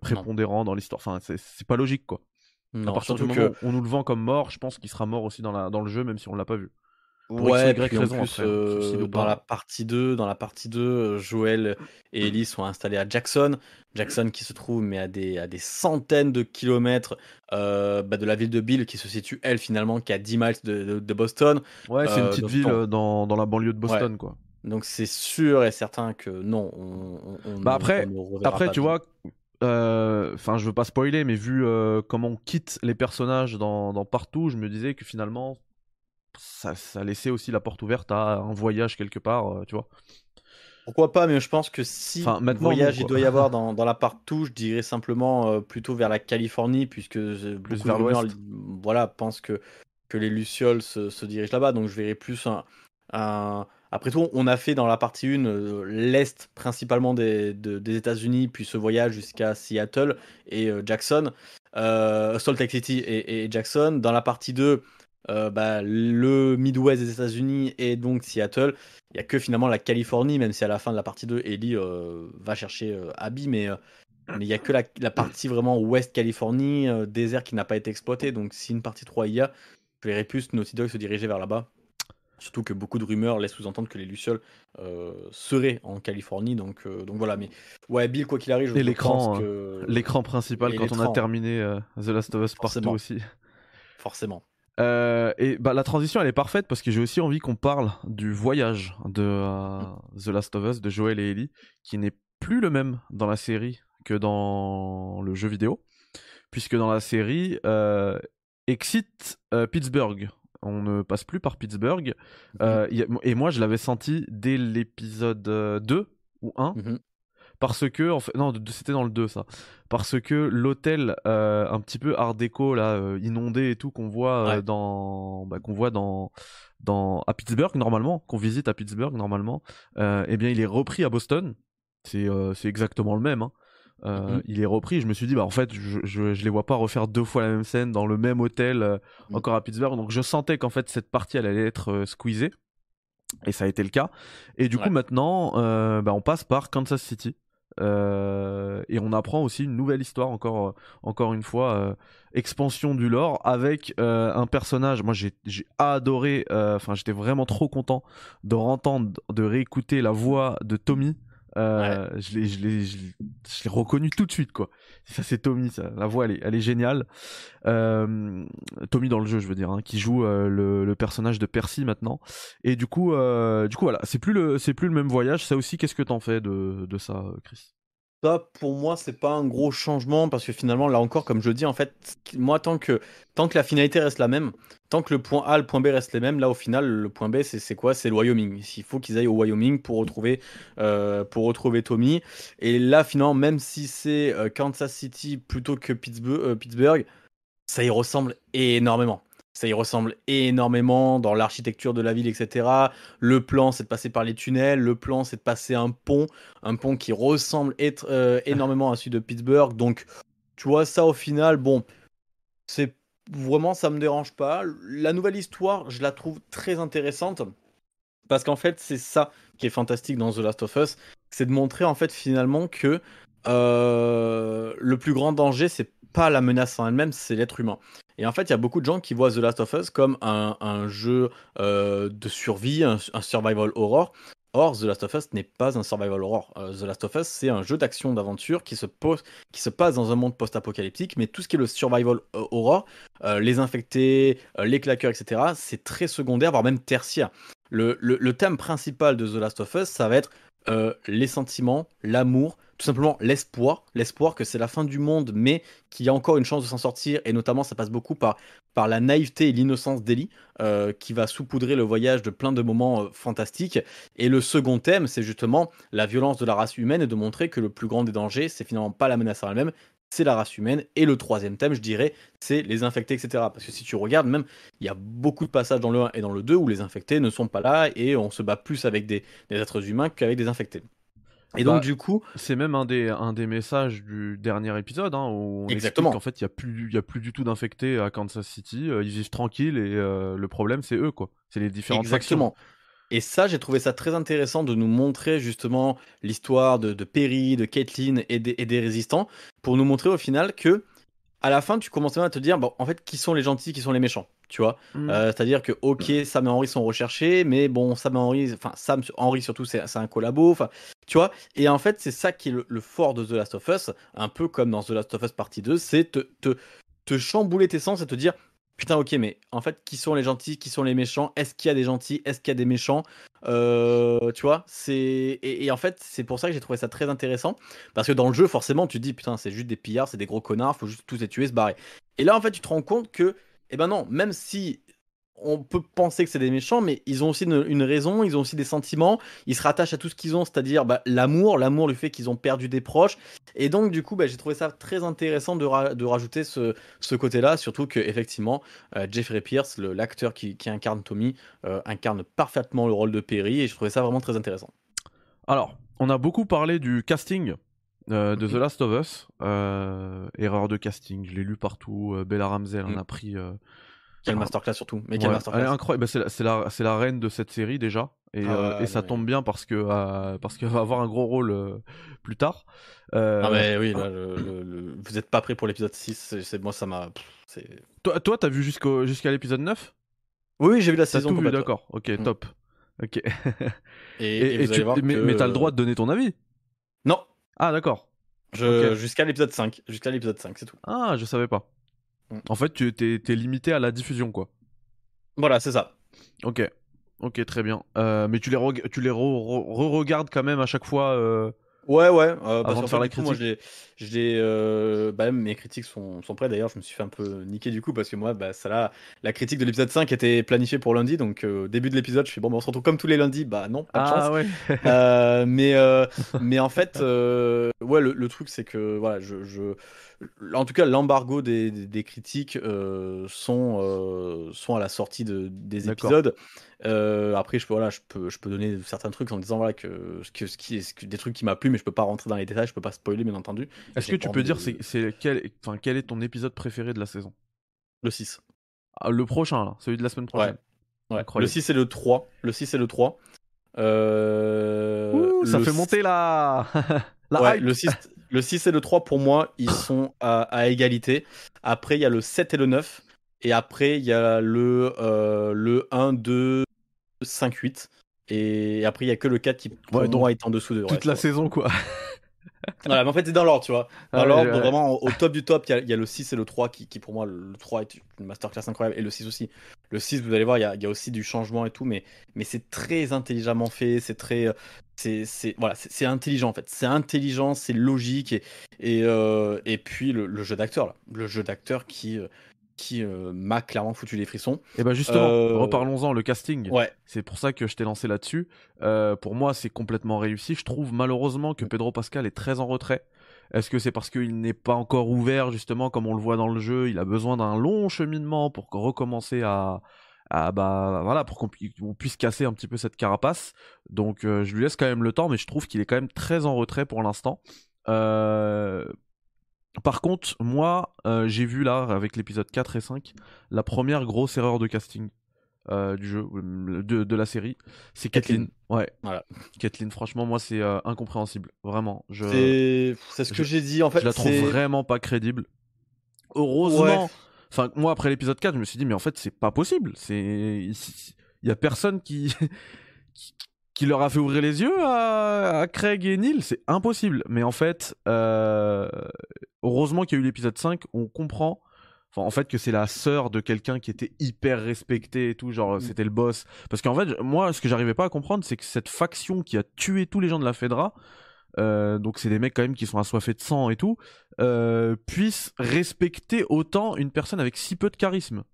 prépondérant dans l'histoire. Enfin, c'est pas logique, quoi. à partir du moment où on nous le vend comme mort, je pense qu'il sera mort aussi dans, la, dans le jeu, même si on l'a pas vu ouais, puis en plus, euh, dans la partie 2, dans la partie 2, euh, Joël et Ellie sont installés à Jackson. Jackson qui se trouve mais à des, à des centaines de kilomètres euh, bah, de la ville de Bill qui se situe elle finalement qui à 10 miles de, de, Boston. Ouais, c'est une petite ville dans, dans, la banlieue de Boston quoi. Donc c'est sûr et certain que non. On, bah après, après tu vois, enfin je veux pas spoiler, mais vu comment on quitte les personnages dans, dans, partout, je me disais que finalement ça, ça laissait aussi la porte ouverte à un voyage quelque part, euh, tu vois. Pourquoi pas, mais je pense que si enfin, voyage il doit y avoir dans, dans la partout, je dirais simplement euh, plutôt vers la Californie, puisque plus vers l'ouest. Voilà, pense que, que les Lucioles se, dirigent là-bas, donc je verrais plus un, Après tout, on a fait dans la partie 1 euh, l'Est principalement des, des États-Unis, puis ce voyage jusqu'à Seattle et Jackson, Salt Lake City et, et, Jackson. Dans la partie 2, euh, bah, le Midwest des États-Unis et donc Seattle. Il n'y a que finalement la Californie, même si à la fin de la partie 2, Ellie euh, va chercher euh, Abby, mais il n'y a que la, partie vraiment Ouest Californie, désert qui n'a pas été exploité. Donc si une partie 3 y a, je verrais plus Naughty Dog se diriger vers là-bas. Surtout que beaucoup de rumeurs laissent sous-entendre que les Lucioles seraient en Californie. Donc, donc voilà, mais ouais, Bill, quoi qu'il arrive, et l'écran, l'écran principal quand on a terminé The Last of Us Part aussi. Forcément. Euh, et bah, la transition elle est parfaite parce que j'ai aussi envie qu'on parle du voyage de euh, The Last of Us de Joel et Ellie qui n'est plus le même dans la série que dans le jeu vidéo puisque dans la série euh, Exit Pittsburgh On ne passe plus par Pittsburgh. Euh, et moi, je l'avais senti dès l'épisode 2 ou 1. Parce que, en fait, non, c'était dans le 2 ça. Parce que l'hôtel un petit peu art déco, là, inondé et tout, qu'on voit, dans, bah, qu'on voit dans, dans, à Pittsburgh normalement, qu'on visite à Pittsburgh normalement, eh bien il est repris à Boston. C'est c'est exactement le même. Hein. Euh, mm-hmm. Il est repris. Je me suis dit, bah en fait, je, je, je, les vois pas refaire deux fois la même scène dans le même hôtel, euh, mm. encore à Pittsburgh. Donc je sentais qu'en fait cette partie elle allait être euh, squeezée. Et ça a été le cas. Et du coup maintenant, bah, on passe par Kansas City. Et on apprend aussi une nouvelle histoire, encore, encore une fois, expansion du lore avec un personnage. Moi, j'ai adoré. Enfin, j'étais vraiment trop content de entendre, de réécouter la voix de Tommy euh, je l'ai reconnu tout de suite quoi. Ça c'est Tommy, ça. la voix elle est, elle est géniale. Euh, Tommy dans le jeu je veux dire, hein, qui joue euh, le, le, personnage de Percy maintenant. Et du coup, euh, du coup voilà, c'est plus le c'est plus le même voyage. Ça aussi, qu'est-ce que t'en fais de, de ça, Chris? Pour moi, c'est pas un gros changement parce que finalement, là encore, comme je dis, en fait, moi, tant que, tant que la finalité reste la même, tant que le point A, le point B restent les mêmes, là, au final, le point B, c'est quoi? C'est le Wyoming. Il faut qu'ils aillent au Wyoming pour retrouver, euh, pour retrouver Tommy. Et là, finalement, même si c'est euh, Kansas City plutôt que euh, Pittsburgh, ça y ressemble énormément ça y ressemble énormément dans l'architecture de la ville, etc. Le plan, c'est de passer par les tunnels. Le plan, c'est de passer un pont, un pont qui ressemble être, euh, énormément à celui de Pittsburgh. Donc, tu vois, ça au final, bon, c'est vraiment, ça me dérange pas. La nouvelle histoire, je la trouve très intéressante parce qu'en fait, c'est ça qui est fantastique dans The Last of Us, c'est de montrer en fait finalement que euh, le plus grand danger, c'est pas la menace en elle-même, c'est l'être humain. Et en fait, il y a beaucoup de gens qui voient The Last of Us comme un, jeu euh, de survie, un, survival horror. Or, The Last of Us n'est pas un survival horror. Euh, The Last of Us, c'est un jeu d'action d'aventure qui se passe dans un monde post-apocalyptique, mais tout ce qui est le survival euh, horror, les infectés, les claqueurs, etc., c'est très secondaire, voire même tertiaire. Le, thème principal de The Last of Us, ça va être les sentiments, l'amour, tout simplement l'espoir, l'espoir que c'est la fin du monde, mais qu'il y a encore une chance de s'en sortir, et notamment ça passe beaucoup par, par la naïveté et l'innocence d'Ellie, euh, qui va saupoudrer le voyage de plein de moments euh, fantastiques. Et le second thème, c'est justement la violence de la race humaine et de montrer que le plus grand des dangers, c'est finalement pas la menace en elle-même, c'est la race humaine. Et le troisième thème, je dirais, c'est les infectés, etc. Parce que si tu regardes, même, il y a beaucoup de passages dans le 1 et dans le 2 où les infectés ne sont pas là et on se bat plus avec des êtres humains qu'avec des infectés. Et donc, bah, du coup. C'est même un des, un des messages du dernier épisode, hein, où on Exactement. qu'en fait, il n'y a, plus, y a plus du tout d'infectés à Kansas City. Euh, ils vivent tranquilles et euh, le problème, c'est eux, quoi. C'est les différentes Exactement. Et ça, j'ai trouvé ça très intéressant de nous montrer justement l'histoire de, de, Perry, de Caitlyn et des, et des résistants, pour nous montrer au final que, à la fin, tu commences à te dire, bon, en fait, qui sont les gentils, qui sont les méchants tu vois? Mm. Euh, c'est-à-dire que, ok, Sam et Henry sont recherchés, mais bon, Sam et Henry, enfin, Sam, Henry surtout, c'est un collabo, enfin, tu vois? Et en fait, c'est ça qui est le, fort de The Last of Us, un peu comme dans The Last of Us partie 2, c'est te, te, te chambouler tes sens et te dire, putain, ok, mais en fait, qui sont les gentils, qui sont les méchants? Est-ce qu'il y a des gentils? Est-ce qu'il y a des méchants? Euh, Tu vois c'est et, en fait, c'est pour ça que j'ai trouvé ça très intéressant. Parce que dans le jeu, forcément, tu te dis, putain, c'est juste des pillards, c'est des gros connards, faut juste tous les tuer, se barrer. Et là, en fait, tu te rends compte que eh ben non, même si on peut penser que c'est des méchants, mais ils ont aussi une, raison, ils ont aussi des sentiments, ils se rattachent à tout ce qu'ils ont, c'est-à-dire bah, l'amour, l'amour, le fait qu'ils ont perdu des proches. Et donc, du coup, bah, j'ai trouvé ça très intéressant de, rajouter ce, côté-là, surtout que effectivement, euh, Jeffrey Pierce, l'acteur qui, incarne Tommy, euh, incarne parfaitement le rôle de Perry, et je trouvais ça vraiment très intéressant. Alors, on a beaucoup parlé du casting euh, de The Last of Us. Erreur de casting, je l'ai lu partout. Bella Ramsey en mm. a pris. Quelle masterclass surtout. Mais quelle masterclass. Elle est incroyable. Bah, c'est la, la, la, reine de cette série déjà. Et, ah et ça tombe bien parce que parce qu'elle va avoir un gros rôle plus tard. Ah mais oui, vous n'êtes pas prêt pour l'épisode 6. C'est moi ça m'a. Toi, toi, t'as vu jusqu'à l'épisode 9 Oui, j'ai vu la saison. Tout vu, d'accord. Ok, mm. top. Ok. et, et, tu, mais, t'as le droit de donner ton avis? Non, ah, d'accord. Jusqu'à l'épisode 5. Jusqu'à l'épisode 5, c'est tout. Ah, je savais pas. Mm. En fait, tu es, limité à la diffusion, quoi. Voilà, c'est ça. Ok. Ok, très bien. Euh, mais tu les, tu les re-regardes quand même à chaque fois euh... Ouais, ouais. Euh, Avant de faire la critique. Moi, j'ai, j'ai, euh, bah, mes critiques sont, sont prêtes. D'ailleurs, je me suis fait un peu niquer du coup parce que moi, bah, ça là, la critique de l'épisode 5 était planifiée pour lundi. Donc, euh, début de l'épisode, je suis bon, bah, on se retrouve comme tous les lundis. Bah, non, pas de Ah chance. ouais. Mais, mais en fait, ouais, le, le truc, c'est que voilà, je, je- en tout cas, l'embargo des, des- des critiques euh, sont, euh, sont à la sortie de, des épisodes. Euh, après, je peux, voilà, je peux, je peux donner certains trucs en disant voilà que, que ce qui est, que- des trucs qui m'a plu, mais je peux pas rentrer dans les détails, je peux pas spoiler, bien entendu. Est-ce que tu peux dire de- c'est, c'est quel, enfin, quel est ton épisode préféré de la saison? Le 6 Ah, Le prochain, là, celui de la semaine prochaine. Ouais. Le Incroyable. 6 et le 3. Le 6 et le 3. Euh, Ouh, ça fait monter la, la Ouais, hype. le 6, le 6 et le 3, pour moi, ils sont à, à égalité. Après, il y a le 7 et le 9. Et après, il y a le, euh, le 1, 2, 5, 8. Et après, il y a que le 4 qui, pour Ouais, donc, moi, est en dessous de. Toute reste, la ouais. saison, quoi. Voilà, mais en fait, c'est dans l'ordre, tu vois. Dans Ah l'ordre, ouais. vraiment, au top du top, il y a, il y a le 6 et le 3 qui, qui, pour moi, le 3 est une masterclass incroyable. Et le 6 aussi. Le 6, vous allez voir, il y a, il y a aussi du changement et tout. Mais, mais c'est très intelligemment fait. C'est très. euh, C'est voilà, intelligent en fait. C'est intelligent, c'est logique. Et, et, euh, et puis le, le jeu d'acteur, là. Le jeu d'acteur qui, euh, qui euh, m'a clairement foutu les frissons. Et bah justement, Euh, reparlons-en, le casting. Ouais. C'est pour ça que je t'ai lancé là-dessus. Euh, pour moi, c'est complètement réussi. Je trouve malheureusement que Pedro Pascal est très en retrait. Est-ce que c'est parce qu'il n'est pas encore ouvert, justement, comme on le voit dans le jeu Il a besoin d'un long cheminement pour recommencer à. bah voilà, pour qu'on pu- on puisse casser un petit peu cette carapace. Donc euh, je lui laisse quand même le temps, mais je trouve qu'il est quand même très en retrait pour l'instant. Euh, Par contre, moi, euh, j'ai vu là, avec l'épisode 4 et 5, la première grosse erreur de casting euh, du jeu, de, de la série. C'est Kathleen. Ouais. Voilà. Kathleen, franchement, moi, c'est euh, incompréhensible. Vraiment. Je, C'est ce que j'ai dit en fait. je la trouve vraiment pas crédible. Heureusement. Ouais. Enfin, moi, après l'épisode 4, je me suis dit, mais en fait, c'est pas possible. C'est. Il y a personne qui. qui qui leur a fait ouvrir les yeux à, à Craig et Neil, c'est impossible. Mais en fait, euh, heureusement qu'il y a eu l'épisode 5, on comprend en fait que c'est la sœur de quelqu'un qui était hyper respecté et tout, genre c'était le boss. Parce qu'en fait, moi, ce que j'arrivais pas à comprendre, c'est que cette faction qui a tué tous les gens de la Fedra, euh, donc c'est des mecs quand même qui sont assoiffés de sang et tout, euh, puissent respecter autant une personne avec si peu de charisme.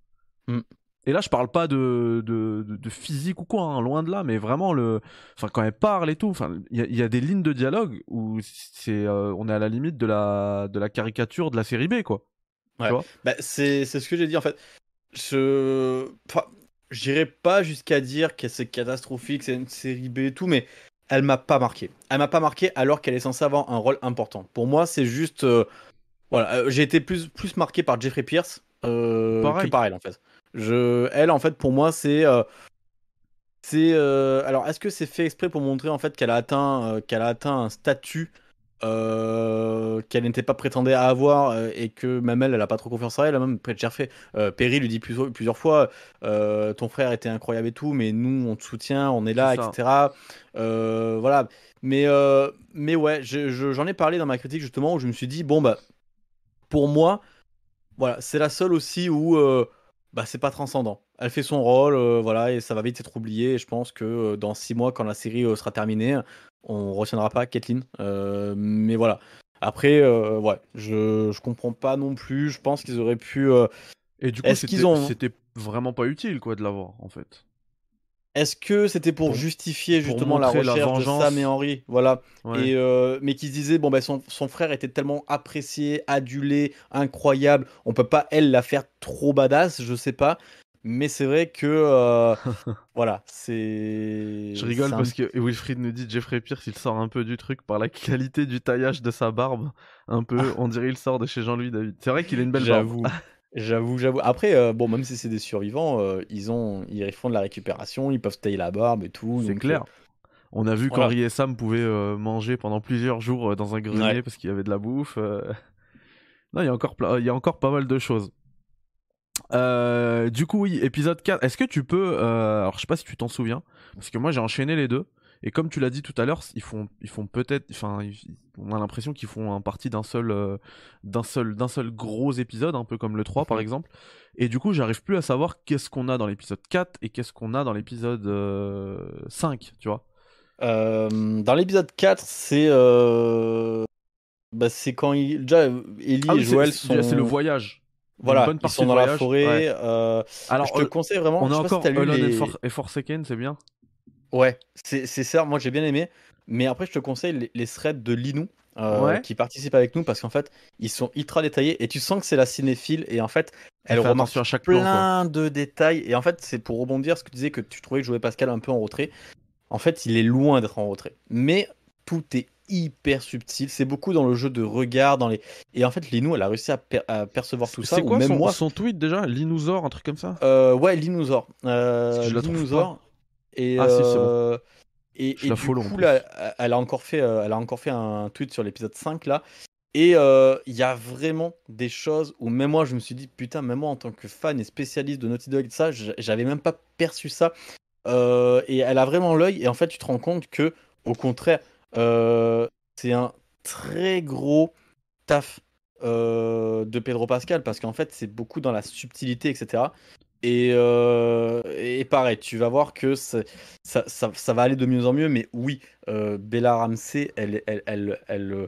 Mm. Et là, je parle pas de, de, physique ou quoi, hein, loin de là, mais vraiment le, enfin quand elle parle et tout, enfin il y, a- il y a des lignes de dialogue où c'est, euh, on est à la limite de la, de la caricature de la série B quoi. Ouais. Bah, c'est c'est ce que j'ai dit en fait. Je. Enfin, j'irai pas jusqu'à dire que c'est catastrophique, c'est une série B et tout, mais elle m'a pas marqué. Elle m'a pas marqué alors qu'elle est censée avoir un rôle important. Pour moi, c'est juste. euh, Voilà, euh, j'ai été plus, plus marqué par Jeffrey Pierce euh, que par elle en fait. Je, elle en fait pour moi c'est euh, c'est alors est-ce que c'est fait exprès pour montrer en fait qu'elle a atteint qu'elle a atteint un statut euh, qu'elle n'était pas prétendue à avoir euh, et que même elle elle a pas trop confiance en elle même près de Jeffrey euh, Perry lui dit plusieurs, plusieurs fois euh, ton frère était incroyable et tout mais nous on te soutient on est là etc voilà. Mais mais ouais je- je- j'en ai parlé dans ma critique justement où je me suis dit bon bah pour moi voilà c'est la seule aussi où bah c'est pas transcendant. Elle fait son rôle voilà et ça va vite être oublié et je pense que dans six mois quand la série sera terminée on retiendra pas Kathleen Euh, mais voilà après euh, ouais je je comprends pas non plus je pense qu'ils auraient pu euh, Et du coup, Est-ce c'était, qu'ils ont- c'était vraiment pas utile quoi de l'avoir en fait. est-ce que c'était pour, Pour- justifier pour justement la montrer la recherche de vengeance. Sam et Henry voilà Ouais. Et euh, mais qui se disait bon ben son, son frère était tellement apprécié, adulé, incroyable, on peut pas elle la faire trop badass, je sais pas. Mais c'est vrai que euh, voilà, c'est. Je rigole un- parce que Wilfried nous dit Jeffrey Pierce il sort un peu du truc par la qualité du taillage de sa barbe. Un peu, on dirait il sort de chez Jean-Louis David. C'est vrai qu'il a une belle barbe. J'avoue, j'avoue. Après, euh, bon, même si c'est des survivants, euh, ils ont, ils font de la récupération, ils peuvent tailler la barbe et tout. C'est clair. On a vu voilà. qu'Henri et Sam pouvaient manger pendant plusieurs jours dans un grenier Ouais. parce qu'il y avait de la bouffe. Non, il y a encore, il y a encore pas mal de choses. Euh, du coup, oui, épisode 4. Est-ce que tu peux. euh, alors, je sais pas si tu t'en souviens, parce que moi j'ai enchaîné les deux. Et comme tu l'as dit tout à l'heure, ils font, ils font peut-être. Enfin, on a l'impression qu'ils font un partie d'un seul, euh, d'un seul, d'un seul gros épisode, un peu comme le 3 par Mhm. exemple. Et du coup, j'arrive plus à savoir qu'est-ce qu'on a dans l'épisode 4 et qu'est-ce qu'on a dans l'épisode euh, 5, tu vois. dans l'épisode 4, c'est bah, c'est quand il... déjà Ellie Ah oui, et Joël sont c'est le voyage. Voilà, bonne ils sont dans la forêt. ouais. euh, Alors, je te euh, conseille vraiment. on je a si encore lu Alone les- et Forsaken, c'est bien? Ouais, c'est c'est ça. Moi, j'ai bien aimé. Mais après, je te conseille les, les threads de Linou euh, Ouais. qui participent avec nous parce qu'en fait, ils sont ultra détaillés et tu sens que c'est la cinéphile et en fait, elle remarque à chaque plan. plein de détails. Et en fait, c'est pour rebondir ce que tu disais que tu trouvais que jouer Pascal un peu en retrait. En fait, il est loin d'être en retrait. Mais tout est hyper subtil. C'est beaucoup dans le jeu de regard. Dans les... Et en fait, Linou, elle a réussi à, per- à percevoir tout ça. C'est quoi même son, moi. son tweet déjà? Linosaure, un truc comme ça? Euh, ouais, Linosaure. Euh, Je la. Et, Ah, si, c'est bon. euh, et, Je et la du coup, là, elle a encore fait, euh, elle a encore fait un tweet sur l'épisode 5 là. Et euh, il y a vraiment des choses où même moi je me suis dit putain, même moi en tant que fan et spécialiste de Naughty Dog, ça, j'avais même pas perçu ça. Euh, et elle a vraiment l'œil. Et en fait, tu te rends compte que, au contraire, c'est un très gros taf euh, de Pedro Pascal parce qu'en fait, c'est beaucoup dans la subtilité, etc. Et, euh, et pareil, tu vas voir que ça, va aller de mieux en mieux, mais oui, euh, Bella Ramsey, euh,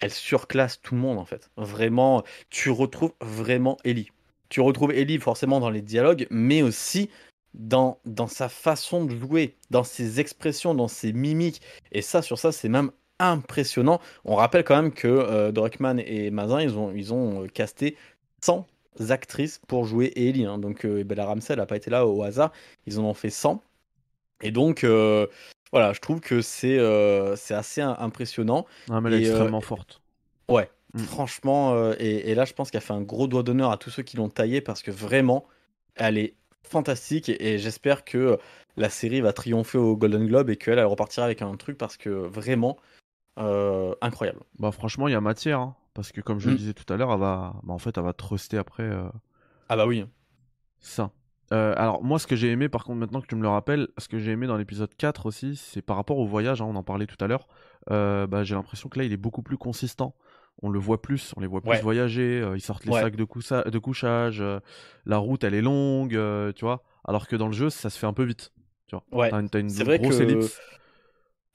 elle surclasse tout le monde en fait. Vraiment, tu retrouves vraiment Ellie. Tu retrouves Ellie forcément dans les dialogues, mais aussi dans, dans sa façon de jouer, dans ses expressions, dans ses mimiques. Et ça, sur ça, c'est même impressionnant. On rappelle quand même que euh, Druckmann et Mazin, ils ont, ils ont euh, casté 100 actrices pour jouer Ellie. hein. Donc euh, Bella Ramsey, elle n'a pas été là au hasard. Ils en ont fait 100. Et donc, euh, voilà, je trouve que c'est euh, c'est assez im- impressionnant. Ah, mais elle est Et, extrêmement forte. Ouais, Mm. franchement, et, et là, je pense qu'elle fait un gros doigt d'honneur à tous ceux qui l'ont taillée parce que vraiment, elle est fantastique et, et j'espère que la série va triompher au Golden Globe et qu'elle elle repartira avec un truc parce que vraiment euh, incroyable. Bah franchement, il y a matière. hein, parce que comme je Mm. le disais tout à l'heure, elle va... bah, en fait, elle va truster après euh, Ah bah oui. ça. Euh, alors moi, ce que j'ai aimé, par contre, maintenant que tu me le rappelles, ce que j'ai aimé dans l'épisode 4 aussi, c'est par rapport au voyage, hein, on en parlait tout à l'heure, euh, bah, j'ai l'impression que là, il est beaucoup plus consistant. On le voit plus, on les voit plus Ouais. voyager, euh, ils sortent les Ouais. sacs de, coussa- de couchage, euh, la route, elle est longue, euh, tu vois. Alors que dans le jeu, ça se fait un peu vite. Tu vois. Ouais. T'as une, t'as une C'est vrai grosse que ellipse.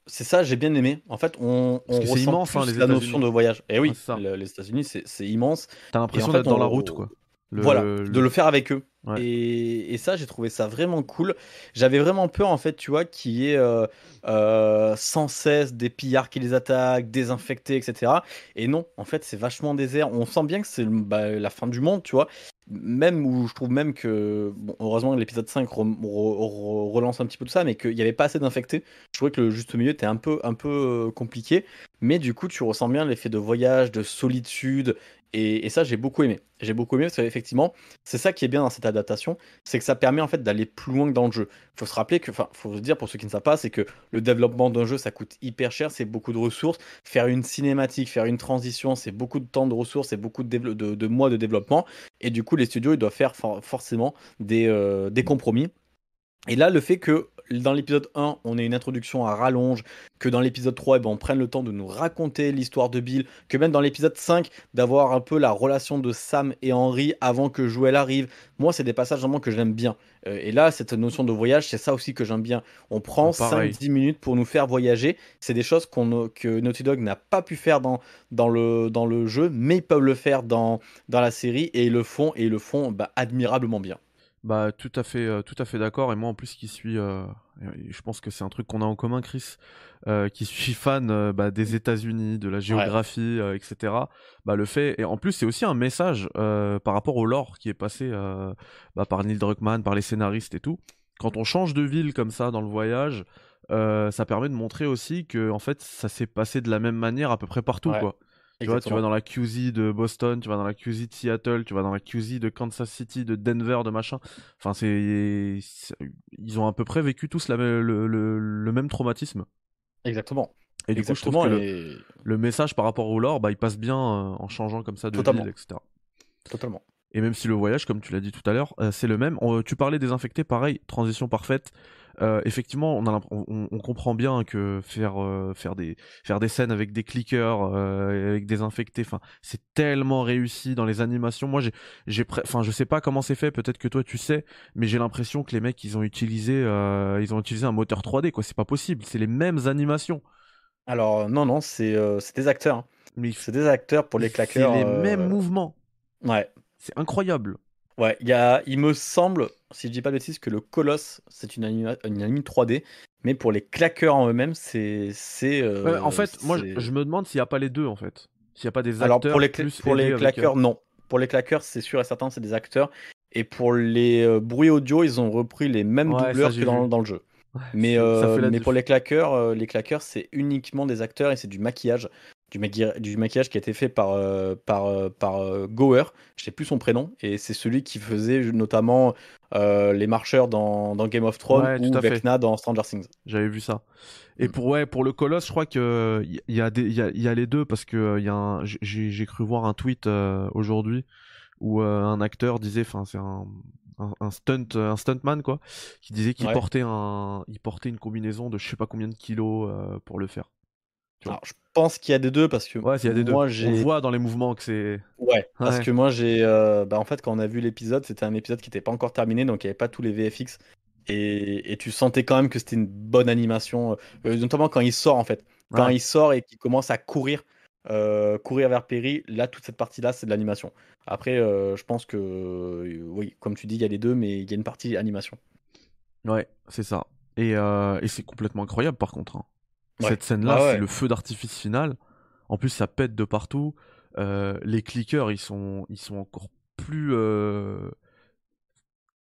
C'est ça, j'ai bien aimé. En fait, on, on que c'est ressent immense, hein, les la notion de voyage. Et oui, ça. le- les États-Unis, c'est c'est immense. T'as l'impression en fait, d'être dans la route, quoi. Le- voilà, le- de le faire avec eux. Et, ça, j'ai trouvé ça vraiment cool. J'avais vraiment peur, en fait, tu vois, qu'il y ait euh, euh, sans cesse des pillards qui les attaquent, désinfectés, etc. Et non, en fait, c'est vachement désert. On sent bien que c'est bah, la fin du monde, tu vois. Même où je trouve même que, bon, heureusement l'épisode 5 re- re- re- relance un petit peu tout ça, mais qu'il n'y avait pas assez d'infectés. Je trouvais que le juste milieu était un peu, un peu euh, compliqué. Mais du coup, tu ressens bien l'effet de voyage, de solitude. Et, ça, j'ai beaucoup aimé. J'ai beaucoup aimé parce qu'effectivement, c'est ça qui est bien dans cette adaptation, c'est que ça permet en fait d'aller plus loin que dans le jeu. Il faut se rappeler que, enfin, faut se dire pour ceux qui ne savent pas, c'est que le développement d'un jeu, ça coûte hyper cher, c'est beaucoup de ressources. Faire une cinématique, faire une transition, c'est beaucoup de temps de ressources, c'est beaucoup de, mois de développement. Et du coup, les studios, ils doivent faire for- forcément des, euh, des compromis. Et là, le fait que dans l'épisode 1, on ait une introduction à rallonge, que dans l'épisode 3, eh ben, on prenne le temps de nous raconter l'histoire de Bill, que même dans l'épisode 5, d'avoir un peu la relation de Sam et Henry avant que Joel arrive, moi, c'est des passages vraiment que j'aime bien. Euh, et là, cette notion de voyage, c'est ça aussi que j'aime bien. On prend Ah, pareil. 5-10 minutes pour nous faire voyager. C'est des choses qu'on, que Naughty Dog n'a pas pu faire dans, dans, le, dans le jeu, mais ils peuvent le faire dans, dans la série, et ils le font, et ils le font bah, admirablement bien. Bah tout à fait, euh, tout à fait d'accord. Et moi en plus qui suis, euh, je pense que c'est un truc qu'on a en commun, Chris, euh, qui suis fan bah, des États-Unis, de la géographie, etc. Bah le fait, et en plus c'est aussi un message par rapport au lore qui est passé bah, par Neil Druckmann, par les scénaristes et tout. Quand on change de ville comme ça dans le voyage, ça permet de montrer aussi que en fait ça s'est passé de la même manière à peu près partout Ouais. quoi. Tu vois, tu vas dans la QZ de Boston, tu vas dans la QZ de Seattle, tu vas dans la QZ de Kansas City, de Denver, de machin. Enfin, c'est, ils ont à peu près vécu tous la le, le- le même traumatisme. Exactement. Et du coup, je trouve Exactement, que le, message par rapport au lore, bah, il passe bien euh, en changeant comme ça de Totalement. ville, etc. Totalement. Et même si le voyage, comme tu l'as dit tout à l'heure, euh, c'est le même. On- tu parlais des infectés, pareil, transition parfaite. Euh, effectivement, on, a, on, on, comprend bien que faire, euh, faire, des, faire des scènes avec des clickers, euh, avec des infectés, enfin, c'est tellement réussi dans les animations. Moi, j'ai, j'ai, enfin, je sais pas comment c'est fait. Peut-être que toi, tu sais, mais j'ai l'impression que les mecs, ils ont utilisé, ils ont utilisé un moteur 3D, quoi. C'est pas possible. C'est les mêmes animations. Alors non, non, c'est des acteurs. Hein. Mais c'est des acteurs pour les claqueurs. C'est les mêmes mouvements. Ouais. C'est incroyable. Ouais, y a, il me semble, si je dis pas de bêtises, que le Colosse, c'est une anime, une anime 3D, mais pour les claqueurs en eux-mêmes, c'est. c'est euh, en fait, moi, je, me demande s'il n'y a pas les deux, en fait. S'il n'y a pas des acteurs. Alors, pour les, pour les claqueurs, non. Pour les claqueurs, c'est sûr et certain, c'est des acteurs. Et pour les euh, bruits audio, ils ont repris les mêmes doubleurs que dans, dans, le jeu. mais, euh, mais pour les claqueurs, les claqueurs, c'est uniquement des acteurs et c'est du maquillage du, du, maquillage qui a été fait par, euh, par, euh, par euh, Gower, je sais plus son prénom, et c'est celui qui faisait notamment les marcheurs dans, dans, Game of Thrones ou Vecna dans Stranger Things. J'avais vu ça. Et mm. pour, ouais, pour le Colosse, je crois qu'il y, y, a y, a, y a les deux, parce que y a j'ai cru voir un tweet aujourd'hui où un acteur disait, enfin c'est un, un, stunt un stuntman quoi qui disait qu'il portait un il portait une combinaison de je sais pas combien de kilos pour le faire alors, je pense qu'il y a des deux parce que ouais, il y a des deux. on voit dans les mouvements que c'est. Ouais, parce que moi j'ai, euh, bah, en fait quand on a vu l'épisode, c'était un épisode qui n'était pas encore terminé, donc il n'y avait pas tous les VFX et, et tu sentais quand même que c'était une bonne animation, euh, notamment quand il sort en fait, quand il sort et qu'il commence à courir, euh, courir vers Perry, là toute cette partie-là c'est de l'animation. Après, je pense que oui, comme tu dis, il y a les deux, mais il y a une partie animation. Ouais, c'est ça. Et, et c'est complètement incroyable par contre. Hein. Cette scène-là, ah c'est le feu d'artifice final. En plus, ça pète de partout. Euh, les clickers, ils sont, ils sont encore plus euh,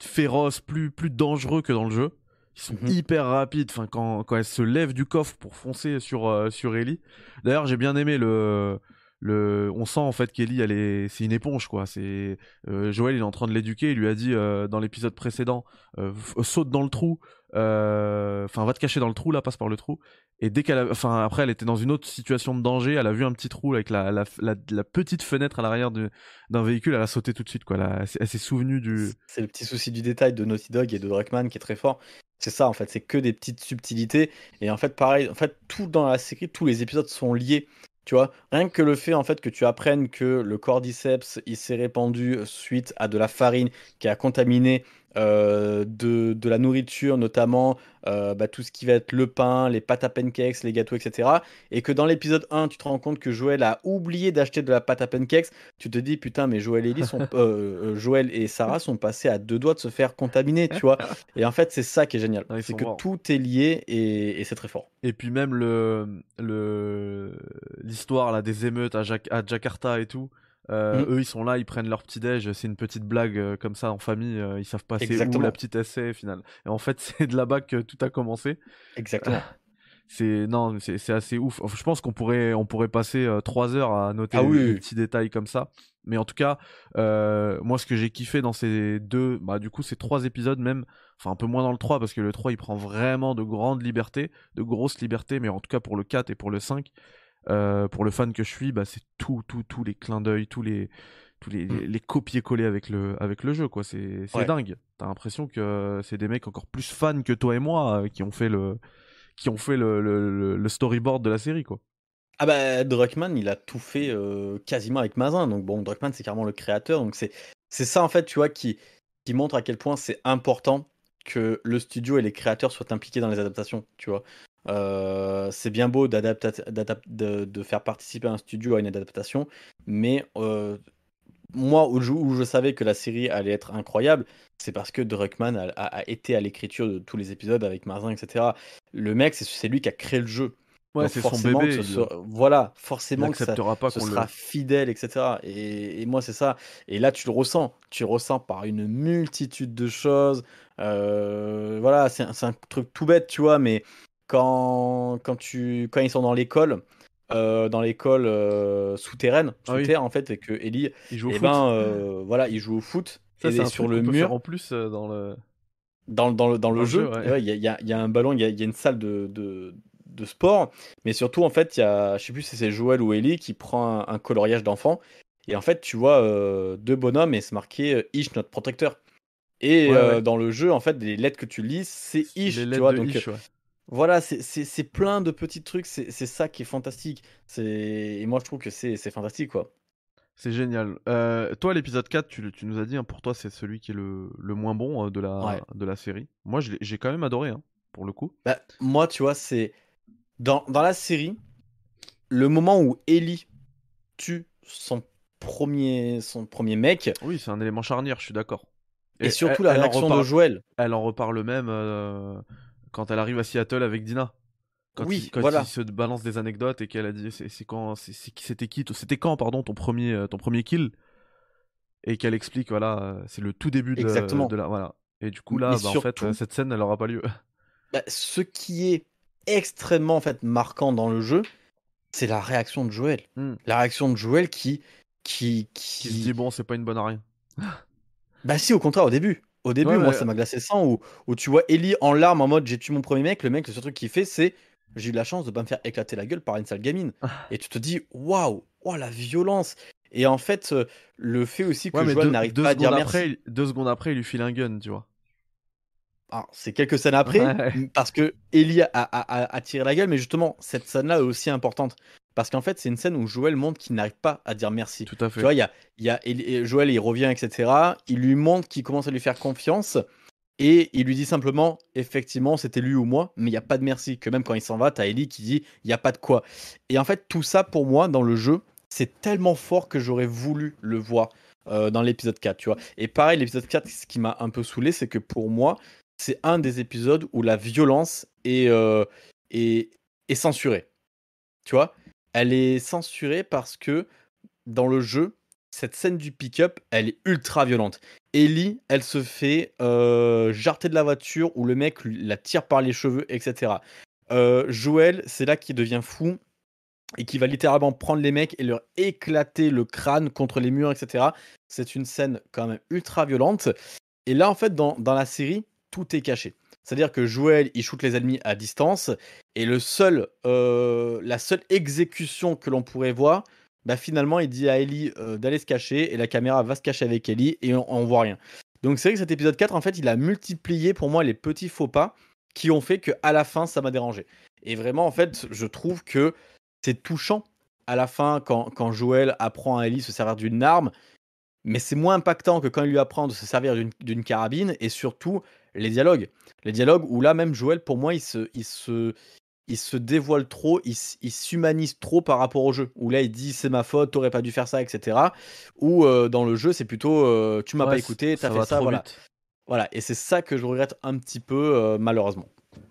féroces, plus, plus dangereux que dans le jeu. Ils sont mhm. hyper rapides. Enfin, quand, quand elle se lève du coffre pour foncer sur, euh, sur Ellie. D'ailleurs, j'ai bien aimé le, le. On sent en fait qu'Ellie, elle est, c'est une éponge quoi. C'est Joël, il est en train de l'éduquer. Il lui a dit dans l'épisode précédent, saute dans le trou. Enfin, va te cacher dans le trou là, passe par le trou. Et dès qu'elle, enfin après, elle était dans une autre situation de danger. Elle a vu un petit trou avec la, petite fenêtre à l'arrière d'un véhicule. Elle a sauté tout de suite, quoi. Elle, s'est souvenue du. C'est le petit souci du détail de Naughty Dog et de Druckmann qui est très fort. C'est ça, en fait. C'est que des petites subtilités. Et en fait, pareil, en fait, tout dans la série, tous les épisodes sont liés. Tu vois, rien que le fait en fait que tu apprennes que le cordyceps il s'est répandu suite à de la farine qui a contaminé euh, de, de, la nourriture, notamment euh, bah, tout ce qui va être le pain, les pâtes à pancakes, les gâteaux, etc. Et que dans l'épisode 1, tu te rends compte que Joël a oublié d'acheter de la pâte à pancakes, tu te dis putain, mais Joël et, Ellie sont, euh, Joël et Sarah sont passés à deux doigts de se faire contaminer, tu vois. Et en fait, c'est ça qui est génial. c'est que tout est lié et, et c'est très fort. Et puis même le l'histoire là des émeutes à, à Jakarta et tout. Euh, mm. Eux, ils sont là, ils prennent leur petit déj. C'est une petite blague euh, comme ça en famille. Euh, ils savent pas c'est où la petite essai au final. Et en fait, c'est de là-bas que tout a commencé. Exactement. c'est non, c'est assez ouf. Je pense qu'on pourrait on pourrait passer trois heures à noter ah des petits détails comme ça. Mais en tout cas, moi, ce que j'ai kiffé dans ces deux, bah du coup, ces trois épisodes même. Enfin, un peu moins dans le 3 parce que le 3 il prend vraiment de grandes libertés, de grosses libertés, mais en tout cas pour le 4 et pour le 5, euh, pour le fan que je suis, bah, c'est tout, tout, tous les clins d'œil, tous les, tous les, mm. les, copier-coller avec le, avec le jeu, quoi. C'est, c'est dingue. T'as l'impression que c'est des mecs encore plus fans que toi et moi euh, qui ont fait le, qui ont fait le, le, le storyboard de la série, quoi. Ah bah Druckmann, il a tout fait euh, quasiment avec Mazin. Donc bon, Druckmann, c'est carrément le créateur. Donc c'est, c'est ça en fait, tu vois, qui, qui montre à quel point c'est important que le studio et les créateurs soient impliqués dans les adaptations, tu vois. Euh, c'est bien beau de, de, faire participer un studio à une adaptation, mais euh, moi, où je, savais que la série allait être incroyable, c'est parce que Druckmann a, été à l'écriture de tous les épisodes avec Marzin, etc. Le mec, c'est lui qui a créé le jeu. Ouais, c'est son bébé. voilà, forcément que ça pas ce sera fidèle, etc. Et, moi, c'est ça. Et là, tu le ressens. Tu ressens par une multitude de choses. Euh, voilà, c'est un, truc tout bête, tu vois, mais quand, quand, tu, quand ils sont dans l'école, euh, dans l'école euh, souterraine, ah sous terre en fait, et que Ellie, il joue au eh foot. Ben, euh, voilà, il joue au foot. Ça, c'est sur le mur. en plus dans le dans, dans le, dans le jeu. Il y, a, y, a, un ballon, il y, y a, une salle de, de, de, sport, mais surtout en fait, il y a, je sais plus si c'est Joël ou Ellie qui prend un, coloriage d'enfant, et en fait, tu vois deux bonhommes et c'est marqué Ish notre protecteur. Et dans le jeu, en fait, les lettres que tu lis, c'est Ish. tu vois, donc, Voilà, c'est plein de petits trucs, c'est ça qui est fantastique. Et moi, je trouve que c'est fantastique, quoi. C'est génial. Euh, toi, l'épisode 4, tu, tu, nous as dit, hein, pour toi, c'est celui qui est le, le moins bon euh, de, la, de la série. Moi, j'ai quand même adoré, hein, pour le coup. Bah, moi, tu vois, c'est. Dans, dans la série, le moment où Ellie tue son premier, son premier mec. Oui, c'est un élément charnière, je suis d'accord. Et, surtout la réaction de Joël. Elle en reparle même euh, quand elle arrive à Seattle avec Dina. Quand oui, il, quand voilà. il se balance des anecdotes et qu'elle a dit c'est quand c'était qui c'était quand pardon ton premier euh, ton premier kill? Et qu'elle explique voilà euh, c'est le tout début de, Exactement. de la voilà et du coup là bah, en fait euh, cette scène elle aura pas lieu. Bah, ce qui est extrêmement en fait marquant dans le jeu c'est la réaction de Joël. Hmm. La réaction de Joël qui qui qui, qui se dit bon c'est pas une bonne à rien. bah si au contraire au début au début, moi, ça m'a glacé sang où, où, tu vois Ellie en larmes en mode j'ai tué mon premier mec. Le mec, le seul truc qu'il fait, c'est j'ai eu la chance de pas me faire éclater la gueule par une sale gamine. Ah. et tu te dis, waouh, oh, la violence. Et en fait, euh, le fait aussi que Joël n'arrive pas à dire merci. Deux secondes après, il lui file un gun, tu vois. Ah, c'est quelques scènes après, parce que Ellie a, a, tiré la gueule, mais justement, cette scène-là est aussi importante. Parce qu'en fait, c'est une scène où Joël montre qu'il n'arrive pas à dire merci. Tout à fait. Tu vois, il y a, y a Joël, il revient, etc. Il lui montre qu'il commence à lui faire confiance. Et il lui dit simplement, effectivement, c'était lui ou moi, mais il n'y a pas de merci. Que même quand il s'en va, t'as Ellie qui dit, il n'y a pas de quoi. Et en fait, tout ça, pour moi, dans le jeu, c'est tellement fort que j'aurais voulu le voir euh, dans l'épisode 4, tu vois. Et pareil, l'épisode 4, ce qui m'a un peu saoulé, c'est que pour moi, c'est un des épisodes où la violence est, euh, est, est censurée. Tu vois? Elle est censurée parce que dans le jeu, cette scène du pick-up, elle est ultra violente. Ellie, elle se fait euh, jarter de la voiture où le mec la tire par les cheveux, etc. Euh, Joël, c'est là qu'il devient fou et qui va littéralement prendre les mecs et leur éclater le crâne contre les murs, etc. C'est une scène quand même ultra violente. Et là, en fait, dans, la série, tout est caché. C'est-à-dire que Joël, il shoot les ennemis à distance et le seul, euh, la seule exécution que l'on pourrait voir, bah finalement il dit à Ellie euh, d'aller se cacher et la caméra va se cacher avec Ellie et on, voit rien. Donc c'est vrai que cet épisode 4 en fait il a multiplié pour moi les petits faux pas qui ont fait que à la fin ça m'a dérangé. Et vraiment en fait je trouve que c'est touchant à la fin quand, quand Joël apprend à Ellie se servir d'une arme, mais c'est moins impactant que quand il lui apprend de se servir d'une carabine et surtout les dialogues. Les dialogues où là même Joël pour moi il se, il se, il se dévoile trop, il, s'humanise trop par rapport au jeu. Où là, il dit c'est ma faute, t'aurais pas dû faire ça, etc. Ou euh, dans le jeu, c'est plutôt euh, tu m'as pas écouté, t'as fait ça, voilà. Voilà, et c'est ça que je regrette un petit peu, euh, malheureusement.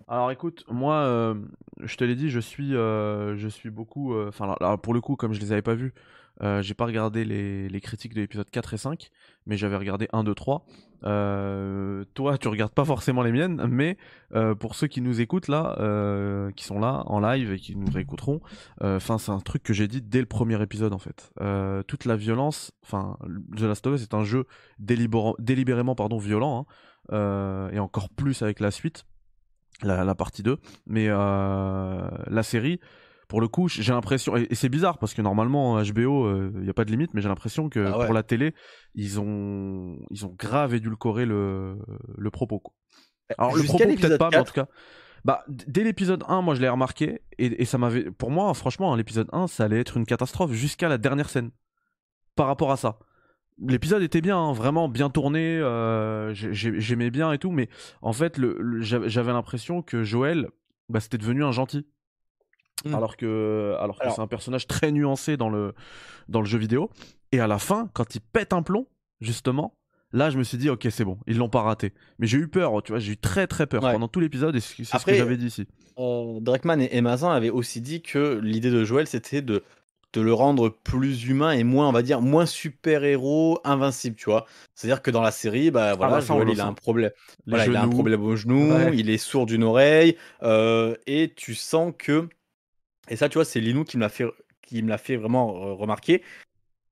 Alors écoute, moi, je te l'ai dit, je suis, je suis beaucoup. Enfin, pour le coup, comme je les avais pas vus, euh, j'ai pas regardé les, critiques de l'épisode 4 et 5, mais j'avais regardé 1, 2, 3. toi, tu regardes pas forcément les miennes, mais euh, pour ceux qui nous écoutent là, euh, qui sont là en live et qui nous réécouteront, enfin c'est un truc que j'ai dit dès le premier épisode en fait. toute la violence, enfin The Last of Us est un jeu délibérément violent, hein, et encore plus avec la suite, la, la partie 2. Mais la série pour le coup, j'ai l'impression, et, c'est bizarre parce que normalement HBO, il n'y a pas de limite, mais j'ai l'impression que ah pour la télé, ils ont, ils ont grave édulcoré le, le propos. Quoi. Alors le propos peut-être pas, mais en tout cas, bah dès l'épisode 1, moi je l'ai remarqué et, ça m'avait, pour moi, franchement, l'épisode 1, ça allait être une catastrophe jusqu'à la dernière scène. Par rapport à ça, l'épisode était bien, hein, vraiment bien tourné, euh, j'aimais bien et tout, mais en fait, le, j'avais l'impression que Joël, bah, c'était devenu un gentil. Mmh. alors que alors que c'est un personnage très nuancé dans le dans le jeu vidéo. Et à la fin quand il pète un plomb justement là je me suis dit ok c'est bon ils l'ont pas raté. Mais j'ai eu peur tu vois j'ai eu très très peur pendant tout l'épisode et c'est ce que j'avais dit ici. euh, Drakman et Mazin avaient aussi dit que l'idée de Joël c'était de de le rendre plus humain et moins, on va dire, moins super-héros invincible, tu vois. C'est-à-dire que dans la série, bah voilà, Joël, il a un problème. il a un problème au genou, il est sourd d'une oreille, euh, et tu sens que et ça, tu vois, c'est Linou qui me l'a fait, qui me l'a fait vraiment remarquer,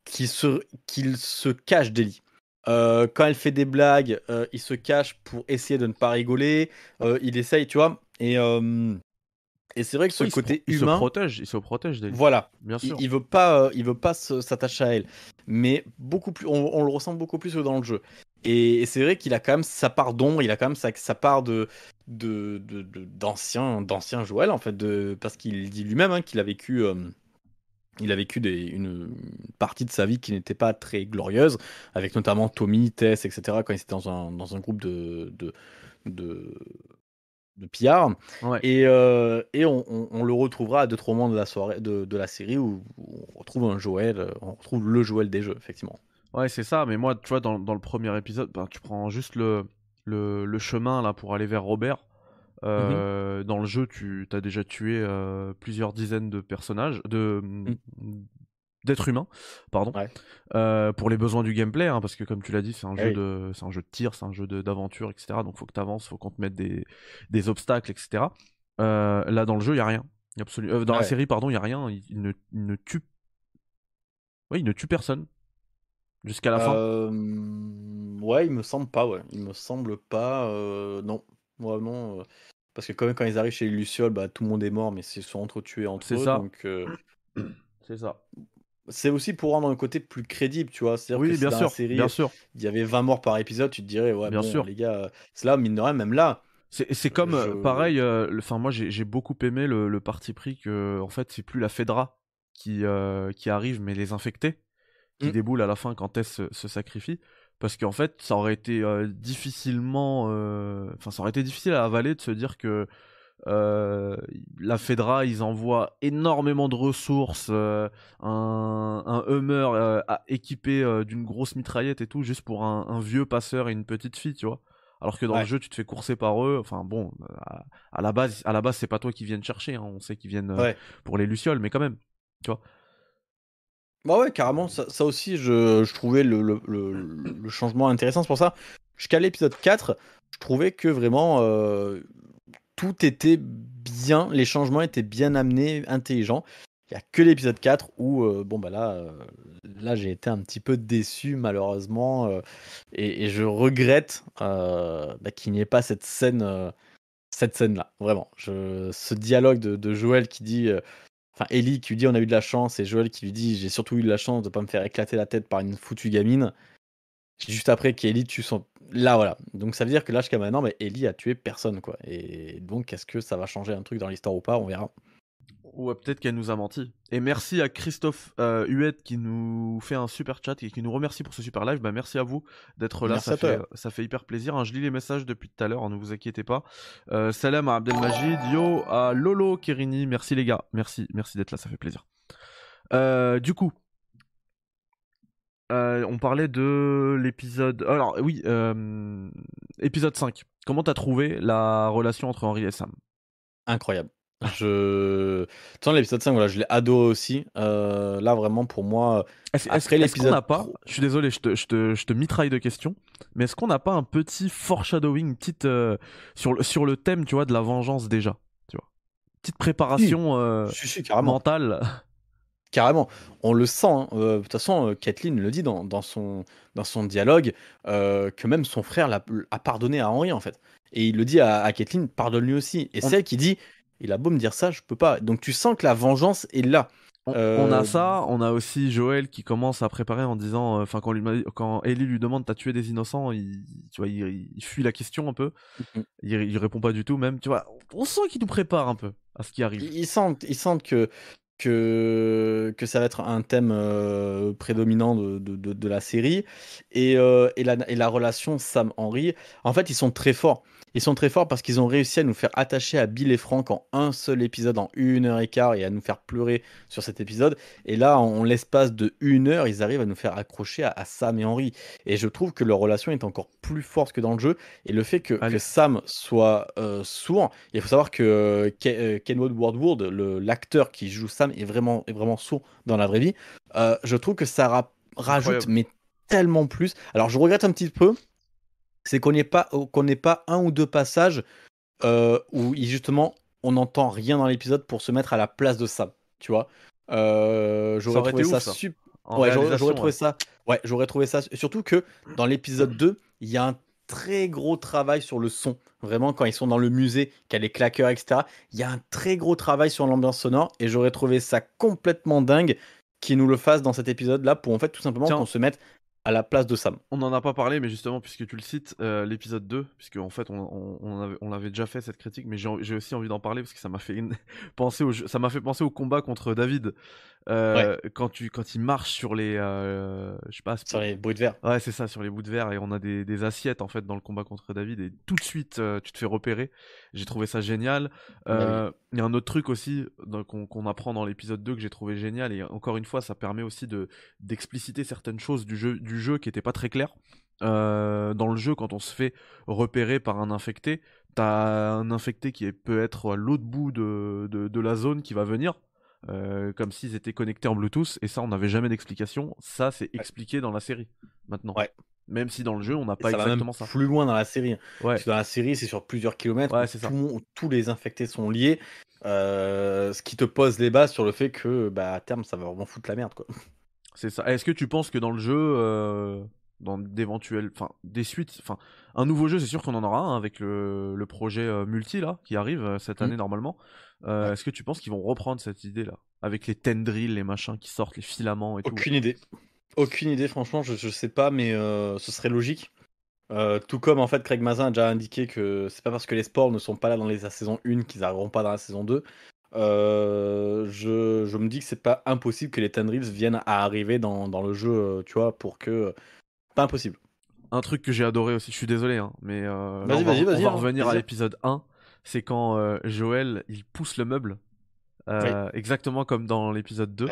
qu'il se, qu'il se cache d'Eli. Euh, quand elle fait des blagues, euh, il se cache pour essayer de ne pas rigoler. Euh, il essaye, tu vois. Et, et c'est vrai que ce côté humain. Il se protège, il se protège d'elle. Voilà. Bien sûr. Il, veut pas, il veut pas s'attacher à elle. Mais beaucoup plus, on, le ressent beaucoup plus que dans le jeu. Et, c'est vrai qu'il a quand même sa part d'ombre, il a quand même sa, sa part de d'ancien d'ancien Joël en fait, de, parce qu'il dit lui-même hein, qu'il a vécu. Euh, il a vécu des, une, partie de sa vie qui n'était pas très glorieuse, avec notamment Tommy, Tess, etc., quand il était dans un, dans un groupe de, de, de, de pillards. Et, euh, et on, on, le retrouvera à deux trois moments de la, soirée, de, de la série où, on retrouve un Joël, on retrouve le Joël des jeux, effectivement. Ouais, c'est ça, mais moi, tu vois, dans, dans le premier épisode, ben, tu prends juste le, le, le, chemin là pour aller vers Robert. Mmh euh, dans le jeu, tu as déjà tué euh, plusieurs dizaines de personnages, de mmh. d'êtres humains, pardon, euh, pour les besoins du gameplay, hein, parce que comme tu l'as dit, c'est un, eh jeu de, c'est un jeu de tir, c'est un jeu d'aventure, etc. Donc faut que tu avances, faut qu'on te mette des, des obstacles, etc. là, dans le jeu, il y a rien. Dans la série, pardon, il y a rien. Il, ne, il ne tue. Oui, il ne tue personne jusqu'à la fin? Ouais, il me semble pas. Ouais, il me semble pas. non, vraiment. Parce que quand même, quand ils arrivent chez les Lucioles, bah, tout le monde est mort, mais c'est sont entretués entre eux. ça. Donc, euh, C'est ça. c'est aussi pour rendre un côté plus crédible, tu vois. C'est-à-dire Oui, que bien dans la sûr, série, bien sûr. il y avait 20 morts par épisode, tu te dirais, ouais, Bien bon, sûr. les gars, c'est là, mine de rien, même là, C'est comme, euh, je- pareil, euh, enfin moi j'ai beaucoup aimé le, le parti pris que, en fait, c'est plus la Fedra qui, euh, qui arrive, mais les infectés qui Mm. déboulent à la fin quand Tess se, se sacrifie. Parce qu'en fait, ça aurait été euh, difficilement. euh, Enfin, ça aurait été difficile à avaler de se dire que euh, la Fedra, ils envoient énormément de ressources, euh, un, un Hummer euh, équipé d'une grosse mitraillette et tout, juste pour un, un vieux passeur et une petite fille, tu vois. Alors que dans Ouais. le jeu, tu te fais courser par eux. Enfin bon, à, à la base, à la base, c'est pas toi qui viennent chercher. hein. On sait qu'ils viennent Ouais. pour les lucioles, mais quand même, tu vois. Bah ouais, carrément, ça, aussi, je, trouvais le, changement intéressant. C'est pour ça, jusqu'à l'épisode 4, je trouvais que vraiment euh, tout était bien, les changements étaient bien amenés, intelligents. Il n'y a que l'épisode 4 où, euh, bon, bah là, euh, là j'ai été un petit peu déçu, malheureusement, et, je regrette bah, qu'il n'y ait pas cette scène. cette scène-là, vraiment. Ce dialogue de, Joël qui dit, enfin Ellie qui lui dit on a eu de la chance et Joël qui lui dit j'ai surtout eu de la chance de pas me faire éclater la tête par une foutue gamine. Juste après qu'Ellie tue son, là voilà. Donc ça veut dire que là jusqu'à maintenant, mais Ellie a tué personne quoi. Et donc est-ce que ça va changer un truc dans l'histoire ou pas? On verra. Ou euh, peut-être qu'elle nous a menti. Et merci à Christophe euh, Huette qui nous fait un super chat et qui nous remercie pour ce super live. Bah, merci à vous d'être là, Merci ça fait, ça fait hyper plaisir. hein. Je lis les messages depuis tout à l'heure, hein, ne vous inquiétez pas. Euh, salam à Abdelmajid, yo à Lolo Kerini, merci les gars, merci, merci d'être là, ça fait plaisir. Euh, du coup, on parlait de l'épisode. Alors oui, épisode 5. Comment t'as trouvé la relation entre Henri et Sam? Incroyable. Je. Tant l'épisode 5, voilà, je l'ai adoré aussi. Euh, là vraiment pour moi. Est-ce qu'on n'a pas, je suis désolé, je te, je, te, je te mitraille de questions, mais est-ce qu'on n'a pas un petit foreshadowing, petite, euh, sur, le, sur le thème, tu vois, de la vengeance déjà, tu vois? Petite préparation euh, si, carrément. mentale. Carrément, on le sent. hein. Euh, De toute façon, Kathleen le dit dans, dans son, dans son dialogue que même son frère l'a- a pardonné à Henri en fait. Et il le dit à, à Kathleen, pardonne lui aussi. Et On- c'est elle qui dit, il a beau me dire ça, je peux pas. Donc tu sens que la vengeance est là. On, Euh, on a ça, on a aussi Joël qui commence à préparer en disant, euh, enfin quand, lui m'a- quand Ellie lui demande t'as tué des innocents, il, tu vois, il, il fuit la question un peu, Mhm. il, il répond pas du tout même, tu vois, on sent qu'il nous prépare un peu à ce qui arrive. Ils ils sentent, ils sentent que, que, que ça va être un thème euh, prédominant de, de, de- de la série. Et, euh, et, la, et la relation Sam-Henry, en fait, ils sont très forts. Ils sont très forts parce qu'ils ont réussi à nous faire attacher à Bill et Frank en un seul épisode, en une heure et quart, et à nous faire pleurer sur cet épisode. Et là, en l'espace de une heure, ils arrivent à nous faire accrocher à, à Sam et Henry. Et je trouve que leur relation est encore plus forte que dans le jeu. Et le fait que, Sam soit euh, sourd, il faut savoir que euh, euh, Kenwood Wardwood, le- l'acteur qui joue Sam, est vraiment, est vraiment sourd dans la vraie vie. Euh, je trouve que ça ra- rajoute, Incroyable. mais tellement plus. Alors, je regrette un petit peu, c'est qu'on n'ait pas, qu'on n'ait pas un ou deux passages euh, où justement on n'entend rien dans l'épisode pour se mettre à la place de Sam. Tu vois, Euh, j'aurais trouvé ça, super. Ouais, j'aurais trouvé ouais. ça. Ouais, j'aurais trouvé ça. Surtout que dans l'épisode 2, il y a un très gros travail sur le son. Vraiment, quand ils sont dans le musée, qu'il y a les claqueurs, etc., il y a un très gros travail sur l'ambiance sonore. Et j'aurais trouvé ça complètement dingue qu'ils nous le fassent dans cet épisode-là pour en fait tout simplement qu'on se mette à la place de Sam. On n'en a pas parlé, mais justement, puisque tu le cites, euh, l'épisode 2, puisque en fait, on, on, on déjà fait cette critique, mais j'ai aussi envie d'en parler parce que ça m'a fait penser au ça m'a fait penser au combat contre David euh, quand tu quand il marche sur les euh, je sais pas sur les bouts de verre. Ouais, c'est ça, sur les bouts de verre et on a des, des, assiettes en fait dans le combat contre David et tout de suite tu te fais repérer. J'ai trouvé ça génial. Bah il y a un autre truc aussi qu'on apprend dans l'épisode 2 que j'ai trouvé génial et encore une fois, ça permet aussi de d'expliciter certaines choses du jeu du jeu qui était pas très clair. Euh, dans le jeu, quand on se fait repérer par un infecté, t'as un infecté qui peut être à l'autre bout de, de, la zone qui va venir, euh, comme s'ils étaient connectés en Bluetooth, et ça, on n'avait jamais d'explication. Ça, c'est expliqué dans la série, maintenant. Ouais. Même si dans le jeu, on n'a pas exactement ça. Plus loin dans la série. Ouais. dans la série, c'est sur plusieurs kilomètres. Ouais, c'est tous les infectés sont liés. Euh, ce qui te pose les bases sur le fait que, bah, à terme, ça va vraiment foutre la merde, quoi. C'est ça. Est-ce que tu penses que dans le jeu, euh, dans d'éventuels, enfin des suites, enfin un nouveau jeu, c'est sûr qu'on en aura un avec le, le projet euh, multi là qui arrive euh, cette mmh. année normalement. Est-ce que tu penses qu'ils vont reprendre cette idée là? Avec les tendrils, les machins qui sortent, les filaments et tout? Aucune idée. Aucune idée, franchement, je, je sais pas, mais ce serait logique. tout comme en fait Craig Mazin a déjà indiqué que c'est pas parce que les sports ne sont pas là dans les, la saison 1 qu'ils arriveront pas dans la saison 2. Euh, je, je, me dis que c'est pas impossible que les Tendrils viennent à arriver dans, dans, le jeu, euh, tu vois, pour que. Pas impossible. Un truc que j'ai adoré aussi, je suis désolé, hein, mais. Euh, vas-y, vas-y, vas-y. On va hein, revenir à l'épisode 1. C'est quand Joël il pousse le meuble. Exactement comme dans l'épisode 2,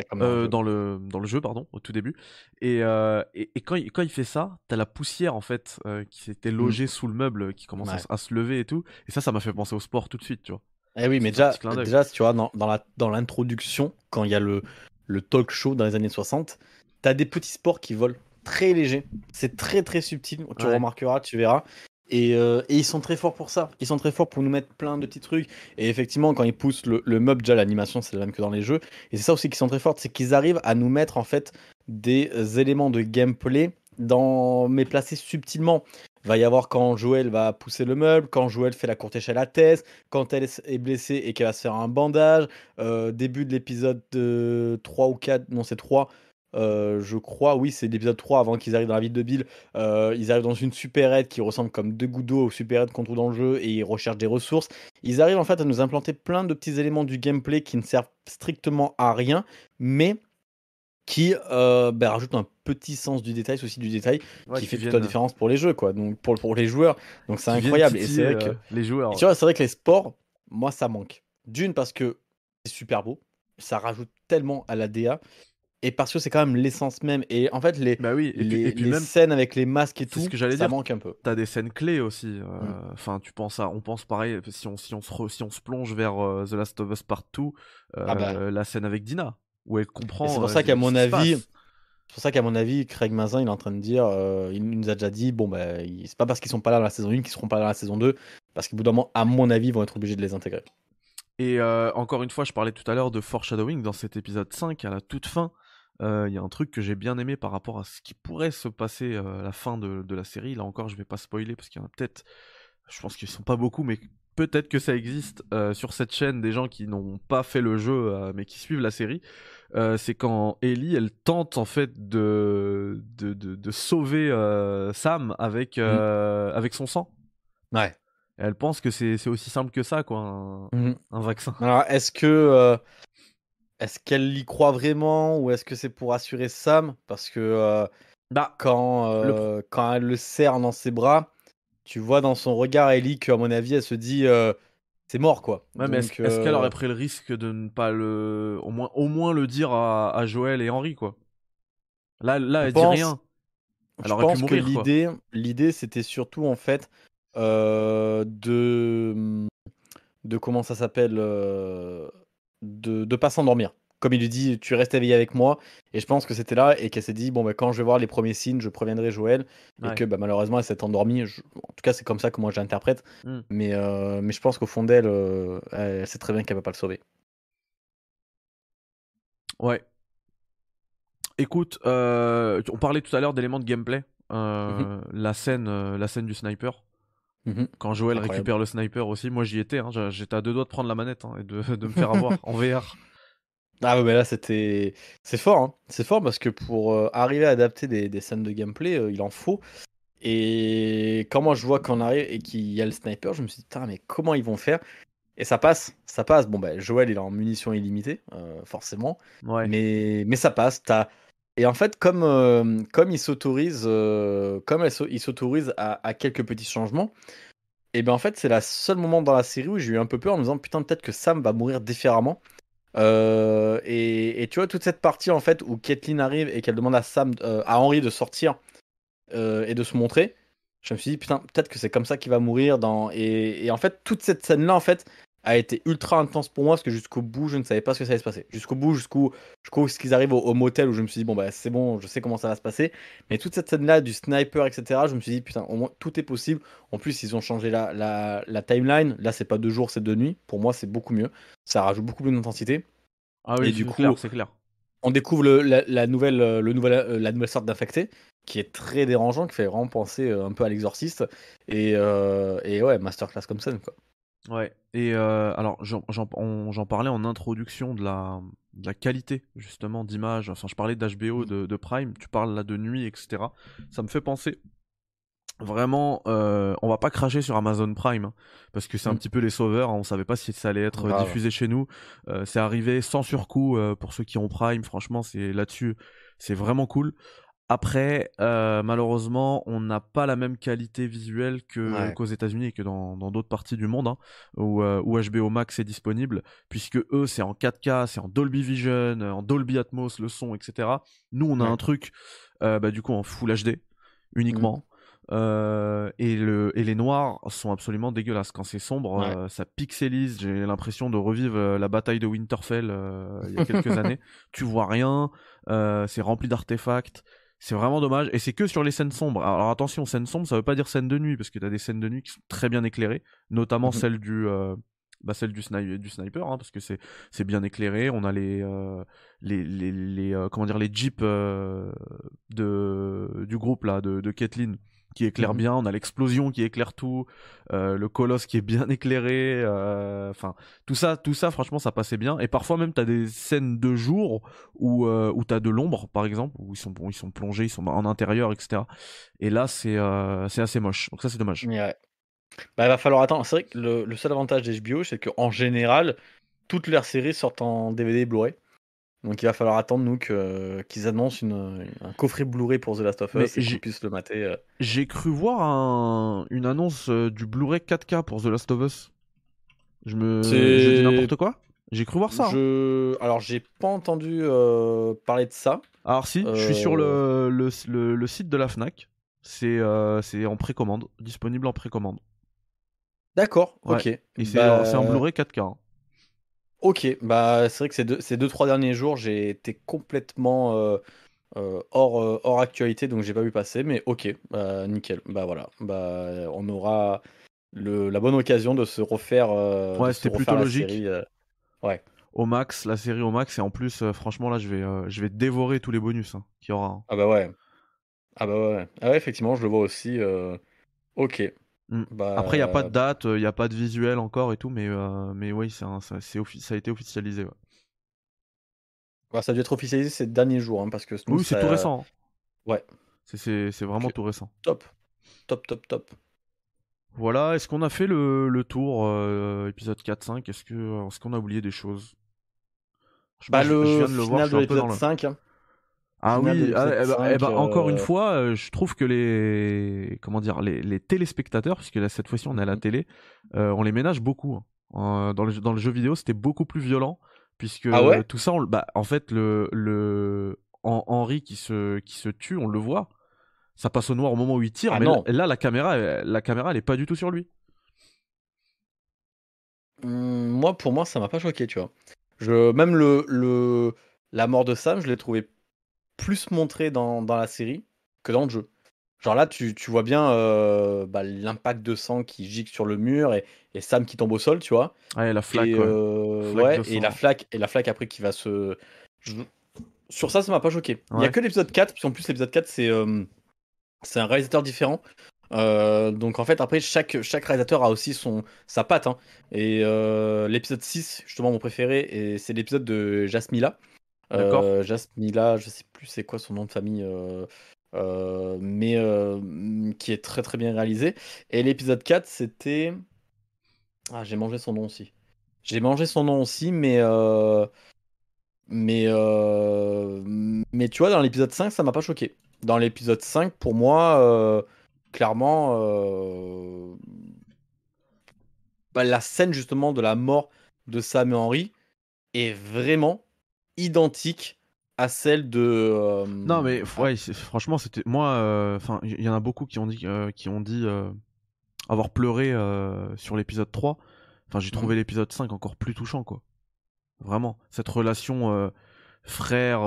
dans, le, dans le jeu, pardon, au tout début. Et, et, et, quand, il, quand il fait ça, t'as la poussière en fait qui s'était mmh. logée sous le meuble, qui commence à, à, se lever et tout. Et ça, ça m'a fait penser au sport tout de suite, tu vois. Eh oui, mais déjà, déjà, tu vois, dans, dans, dans l'introduction, quand il y a le, le talk show dans les années 60, tu as des petits sports qui volent très légers. C'est très très subtil, tu remarqueras, tu verras. Et, euh, et, ils sont très forts pour ça. Ils sont très forts pour nous mettre plein de petits trucs. Et effectivement, quand ils poussent le, le meuble, déjà l'animation, c'est la même que dans les jeux. Et c'est ça aussi qui sont très forts, c'est qu'ils arrivent à nous mettre en fait des éléments de gameplay dans mais placés subtilement va y avoir quand Joël va pousser le meuble, quand Joël fait la courte échelle à thèse, quand elle est blessée et qu'elle va se faire un bandage. Euh, début de l'épisode 3 ou 4, non c'est 3, euh, je crois, oui, c'est l'épisode 3 avant qu'ils arrivent dans la ville de Bill. Euh, ils arrivent dans une supérette qui ressemble comme deux gouttes d'eau aux supérettes qu'on trouve dans le jeu et ils recherchent des ressources. Ils arrivent en fait à nous implanter plein de petits éléments du gameplay qui ne servent strictement à rien, mais qui euh, bah, rajoute un petit sens du détail, aussi du détail, qui, fait toute la différence pour les jeux, quoi. Donc pour, pour les joueurs, donc c'est incroyable. Et c'est vrai que les joueurs. Tu vois, c'est vrai que les sports, moi ça manque. D'une parce que c'est super beau, ça rajoute tellement à la DA. Et parce que c'est quand même l'essence même. Et en fait, les, bah oui, et les, puis, même, scènes avec les masques et tout, ce que ça dire. manque un peu. T'as des scènes clés aussi. Euh, mm. Enfin, tu penses à, on pense pareil, si on, si on, se, si on se plonge vers euh, The Last of Us Part 2, ah bah. la scène avec Dina où elle comprend. C'est pour ça qu'à mon avis, c'est pour ça qu'à mon avis, Craig Mazin, il est en train de dire, euh, il nous a déjà dit, bon, bah, c'est pas parce qu'ils sont pas là dans la saison 1 qu'ils seront pas là dans la saison 2, parce qu'au bout d'un moment, à mon avis, ils vont être obligés de les intégrer. Et euh, encore une fois, je parlais tout à l'heure de foreshadowing dans cet épisode 5, à la toute fin. Euh, il y a un truc que j'ai bien aimé par rapport à ce qui pourrait se passer à la fin de, de, la série. Là encore, je vais pas spoiler parce qu'il y en a peut-être, je pense qu'ils sont pas beaucoup, mais peut-être que ça existe sur cette chaîne des gens qui n'ont pas fait le jeu mais qui suivent la série. Euh, c'est quand Ellie, elle tente en fait de, de, de, sauver euh, Sam avec, mm. euh, avec son sang. Ouais. elle pense que c'est aussi simple que ça, quoi, un, mm. vaccin. Alors, est-ce que. Est-ce qu'elle y croit vraiment ou est-ce que c'est pour assurer Sam? Parce que bah, quand, quand elle le serre dans ses bras, tu vois dans son regard, Ellie, qu'à mon avis, elle se dit c'est mort quoi. mais est-ce, qu'elle aurait pris le risque de ne pas le, au moins, au moins le dire à, Joël et Henri quoi? Là, là, elle dit rien. Elle je pense que l'idée, l'idée, c'était surtout en fait de, de comment ça s'appelle, euh, de de pas s'endormir comme il lui dit, tu restes éveillé avec moi. Et je pense que c'était là et qu'elle s'est dit, bon, bah, quand je vais voir les premiers signes, je préviendrai Joël. Et que bah, malheureusement, elle s'est endormie. En tout cas, c'est comme ça que moi j'interprète. Hmm. Mais, euh, mais je pense qu'au fond d'elle, euh, elle sait très bien qu'elle ne va pas le sauver. Ouais. Écoute, euh, on parlait tout à l'heure d'éléments de gameplay. Mhm. la, scène, la scène du sniper. Mhm. Quand Joël récupère le sniper aussi, moi j'y étais. Hein. J'étais à deux doigts de prendre la manette hein, et de, de me faire avoir en VR. Ah mais là c'était c'est fort hein. c'est fort parce que pour euh, arriver à adapter des, scènes de gameplay euh, il en faut et quand moi je vois qu'on arrive et qu'il y a le sniper je me suis dit mais comment ils vont faire? Et ça passe ça passe bon ben Joël il est en munitions illimitées euh, forcément mais mais ça passe t'as et en fait comme comme il s'autorise comme il s'autorise à, quelques petits changements et ben en fait c'est la seule moment dans la série où j'ai eu un peu peur en me disant putain peut-être que Sam va mourir différemment euh, et, tu vois, toute cette partie en fait où Kathleen arrive et qu'elle demande à Sam, euh, à Henry de sortir euh, et de se montrer, je me suis dit putain, peut-être que c'est comme ça qu'il va mourir. Dans... Et, en fait, toute cette scène-là, en fait, a été ultra intense pour moi parce que jusqu'au bout, je ne savais pas ce que ça allait se passer. Jusqu'au bout, jusqu'où jusqu'où ce qu'ils arrivent au, motel où je me suis dit bon bah c'est bon, je sais comment ça va se passer. Mais toute cette scène-là du sniper, etc. Je me suis dit putain, au moins tout est possible. En plus, ils ont changé la, la, la timeline. Là, c'est pas deux jours, c'est deux nuits. Pour moi, c'est beaucoup mieux. Ça rajoute beaucoup plus d'intensité. Ah oui, et du coup, c'est clair. On découvre le, la, nouvelle, euh, le nouvel, euh, la nouvelle sorte d'infecté qui est très dérangeant, qui fait vraiment penser euh, un peu à l'exorciste. Et, et ouais, masterclass comme scène quoi. Ouais, et alors j'en parlais en introduction de la, de la qualité justement d'image. Enfin, je parlais d'HBO, de, de, Prime, tu parles là de nuit, etc. Ça me fait penser vraiment, euh, on va pas cracher sur Amazon Prime hein, parce que c'est un mm. petit peu les sauveurs. Hein, on savait pas si ça allait être diffusé chez nous. Euh, c'est arrivé sans surcoût euh, pour ceux qui ont Prime. Franchement, c'est là-dessus, c'est vraiment cool. Après, malheureusement, on n'a pas la même qualité visuelle que qu'aux États-Unis et que dans d'autres parties du monde hein, où, où, HBO Max est disponible, puisque eux c'est en 4K, c'est en Dolby Vision, en Dolby Atmos, le son, etc. Nous, on a un truc, bah, du coup en Full HD uniquement. Mm. Euh, et, le, et les noirs sont absolument dégueulasses. Quand c'est sombre, euh, ça pixelise. J'ai l'impression de revivre euh, la bataille de Winterfell il y a quelques années. Tu vois rien, c'est rempli d'artefacts. C'est vraiment dommage. Et c'est que sur les scènes sombres. Alors attention, scènes sombres, ça veut pas dire scènes de nuit, parce que t'as des scènes de nuit qui sont très bien éclairées, notamment mhm. celle du, bah celle du, du sniper, hein, parce que c'est c'est bien éclairé. On a les les les, les comment dire les jeeps de du groupe là de de Kathleen qui éclaire mhm. bien, on a l'explosion qui éclaire tout, euh, le colosse qui est bien éclairé, euh, enfin tout ça, tout ça franchement ça passait bien. Et parfois même t'as des scènes de jour où euh, où t'as de l'ombre par exemple, où ils sont ils sont plongés, ils sont en intérieur, etc. Et là c'est c'est assez moche. Donc ça c'est dommage. Ouais. Bah il va falloir attendre. C'est vrai que le, le seul avantage d'HBO c'est qu'en général toutes leurs séries sortent en DVD et Blu-ray. Donc il va falloir attendre nous qu'ils annoncent une, un coffret Blu-ray pour The Last of Us et qu'on puisse le mater. Euh. J'ai cru voir une annonce euh, du Blu-ray 4K pour The Last of Us. Je me je dis n'importe quoi J'ai cru voir ça. Hein. Alors j'ai pas entendu euh, parler de ça. Alors si, je suis sur le, le, le, site de la Fnac. C'est en précommande, disponible en précommande. D'accord, ok. Et c'est en bah, Blu-ray 4K. Ok, bah c'est vrai que ces deux, ces deux trois derniers jours, j'ai été complètement euh, euh, hors, euh, hors actualité, donc j'ai pas vu passer, mais ok, bah, nickel. Bah voilà, bah on aura le, la bonne occasion de se refaire. ouais, c'était plutôt logique. ouais. Au max, la série au max, et en plus, franchement là, je vais, je vais dévorer tous les bonus hein, qu'il y aura. Hein. Ah bah ouais. Ah bah ouais. Ah ouais, effectivement, je le vois aussi. Ok. Mm. Bah, Après, il n'y a pas de date, il n'y a pas de visuel encore et tout, mais, euh, mais oui, ça, ça, a été officialisé. Bah, ça a dû être officialisé ces derniers jours, hein, parce que oui, c'est tout récent. Hein. Ouais. C'est vraiment tout récent. Top. Top, top, top. Voilà, est-ce qu'on a fait le, le tour euh, épisode 4-5 Est-ce qu'on est qu'on a oublié des choses? Je, bah, le je viens de le voir, de l'épisode 5. Ah oui, ah, eh ben, eh ben, encore une euh, fois, euh, je trouve que les comment dire les, les téléspectateurs, puisque là cette fois-ci on est à la mhm. télé, euh, on les ménage beaucoup. Hein. Dans, le, dans le jeu vidéo, c'était beaucoup plus violent, puisque ah tout ça, on, bah, en fait le le Henri qui se qui se tue, on le voit. Ça passe au noir au moment où il tire, ah mais là, la caméra, la caméra, elle est pas du tout sur lui. Mmh, moi, pour moi, ça m'a pas choqué, tu vois. Je même le le la mort de Sam, je l'ai trouvé plus montré dans, dans, la série que dans le jeu. Genre là, tu, tu vois bien euh, bah, l'impact de sang qui gicle sur le mur et, et, Sam qui tombe au sol, tu vois. Ouais, la flaque. Et, euh, ouais, et la flaque et la flaque après qui va se. Sur ça, ça m'a pas choqué. Il y a que l'épisode 4, puis en plus l'épisode 4 c'est euh, c'est un réalisateur différent. Euh, donc en fait après chaque, chaque réalisateur a aussi son sa patte hein. et euh, l'épisode 6 justement mon préféré et c'est l'épisode de Jasmila euh, Jasmila je sais plus c'est quoi son nom de famille euh, mais qui est très très bien réalisé. Et l'épisode 4 c'était ah j'ai mangé son nom aussi. J'ai mangé son nom aussi mais mais mais tu vois dans l'épisode 5 ça m'a pas choqué. Dans l'épisode 5 pour moi clairement, euh, bah, la scène justement de la mort de Sam et Henry est vraiment identique à celle de. Euh, non mais ouais, franchement c'était moi. Euh, enfin, il y en a beaucoup qui ont dit qui ont dit avoir pleuré sur l'épisode 3. Enfin, j'ai trouvé mmh. l'épisode 5 encore plus touchant quoi. Vraiment, cette relation frère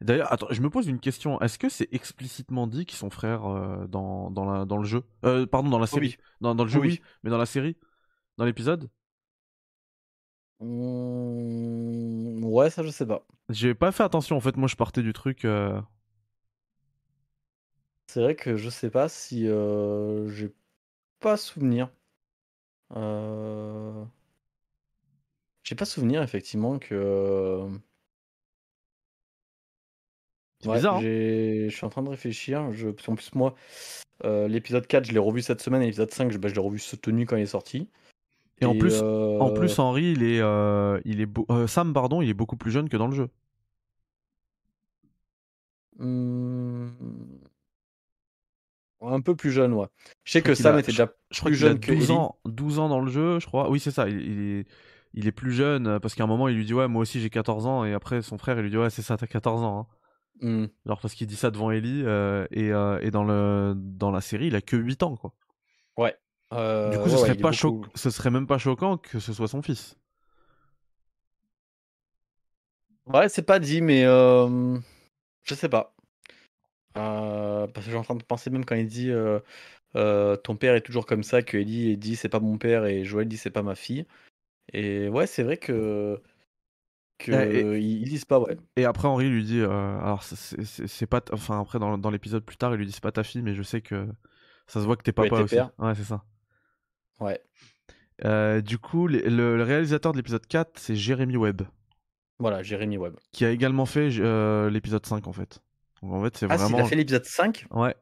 D'ailleurs, attends, je me pose une question. Est-ce que c'est explicitement dit qu'ils sont frères euh, dans, dans, la, dans le jeu? Euh, Pardon, dans la série. Dans, dans, le jeu, oui. Mais dans la série? Dans l'épisode? Mmh, Ouais, ça, je sais pas. J'ai pas fait attention. En fait, moi, je partais du truc. Euh. C'est vrai que je sais pas si. J'ai pas souvenir. J'ai pas souvenir, effectivement, que. C'est bizarre. Hein. Je suis en train de réfléchir. Je... En plus, moi, euh, l'épisode 4, je l'ai revu cette semaine. Et l'épisode 5, je, bah, je l'ai revu soutenu quand il est sorti. Et, en, plus, en plus, euh, Henri, il est, euh, il est Sam, pardon, il est beaucoup plus jeune que dans le jeu. Mmh. Un peu plus jeune, ouais. Je sais que Sam était déjà je, plus jeune que 12 ans, 12 ans dans le jeu, je crois. Oui, c'est ça. Il, est, il est plus jeune parce qu'à un moment, il lui dit Ouais, moi aussi j'ai 14 ans. Et après, son frère, il lui dit Ouais, c'est ça, t'as 14 ans. Hein. Mmh. Alors parce qu'il dit ça devant Ellie euh, et, euh, et, dans, le, dans la série, il a que 8 ans quoi. Ouais. Du coup, ce, serait pas ce serait même pas choquant que ce soit son fils. Ouais, c'est pas dit, mais euh, je sais pas. parce que j'ai en train de penser même quand il dit ton père est toujours comme ça, que Ellie dit c'est pas mon père et Joël dit c'est pas ma fille. Et ouais, c'est vrai que qu'ils disent pas, ouais. Et après, Henri lui dit, euh, alors c'est pas, enfin après dans, dans l'épisode plus tard, il lui dit c'est pas ta fille, mais je sais que ça se voit que t'es papa aussi. Ouais, c'est ça. Ouais. Euh, du coup, le, réalisateur de l'épisode 4, c'est Jérémy Webb. Voilà, Jérémy Webb. Qui a également fait euh, l'épisode 5 en fait. Donc en fait, c'est ah, vraiment. il a fait l'épisode 5 Ouais.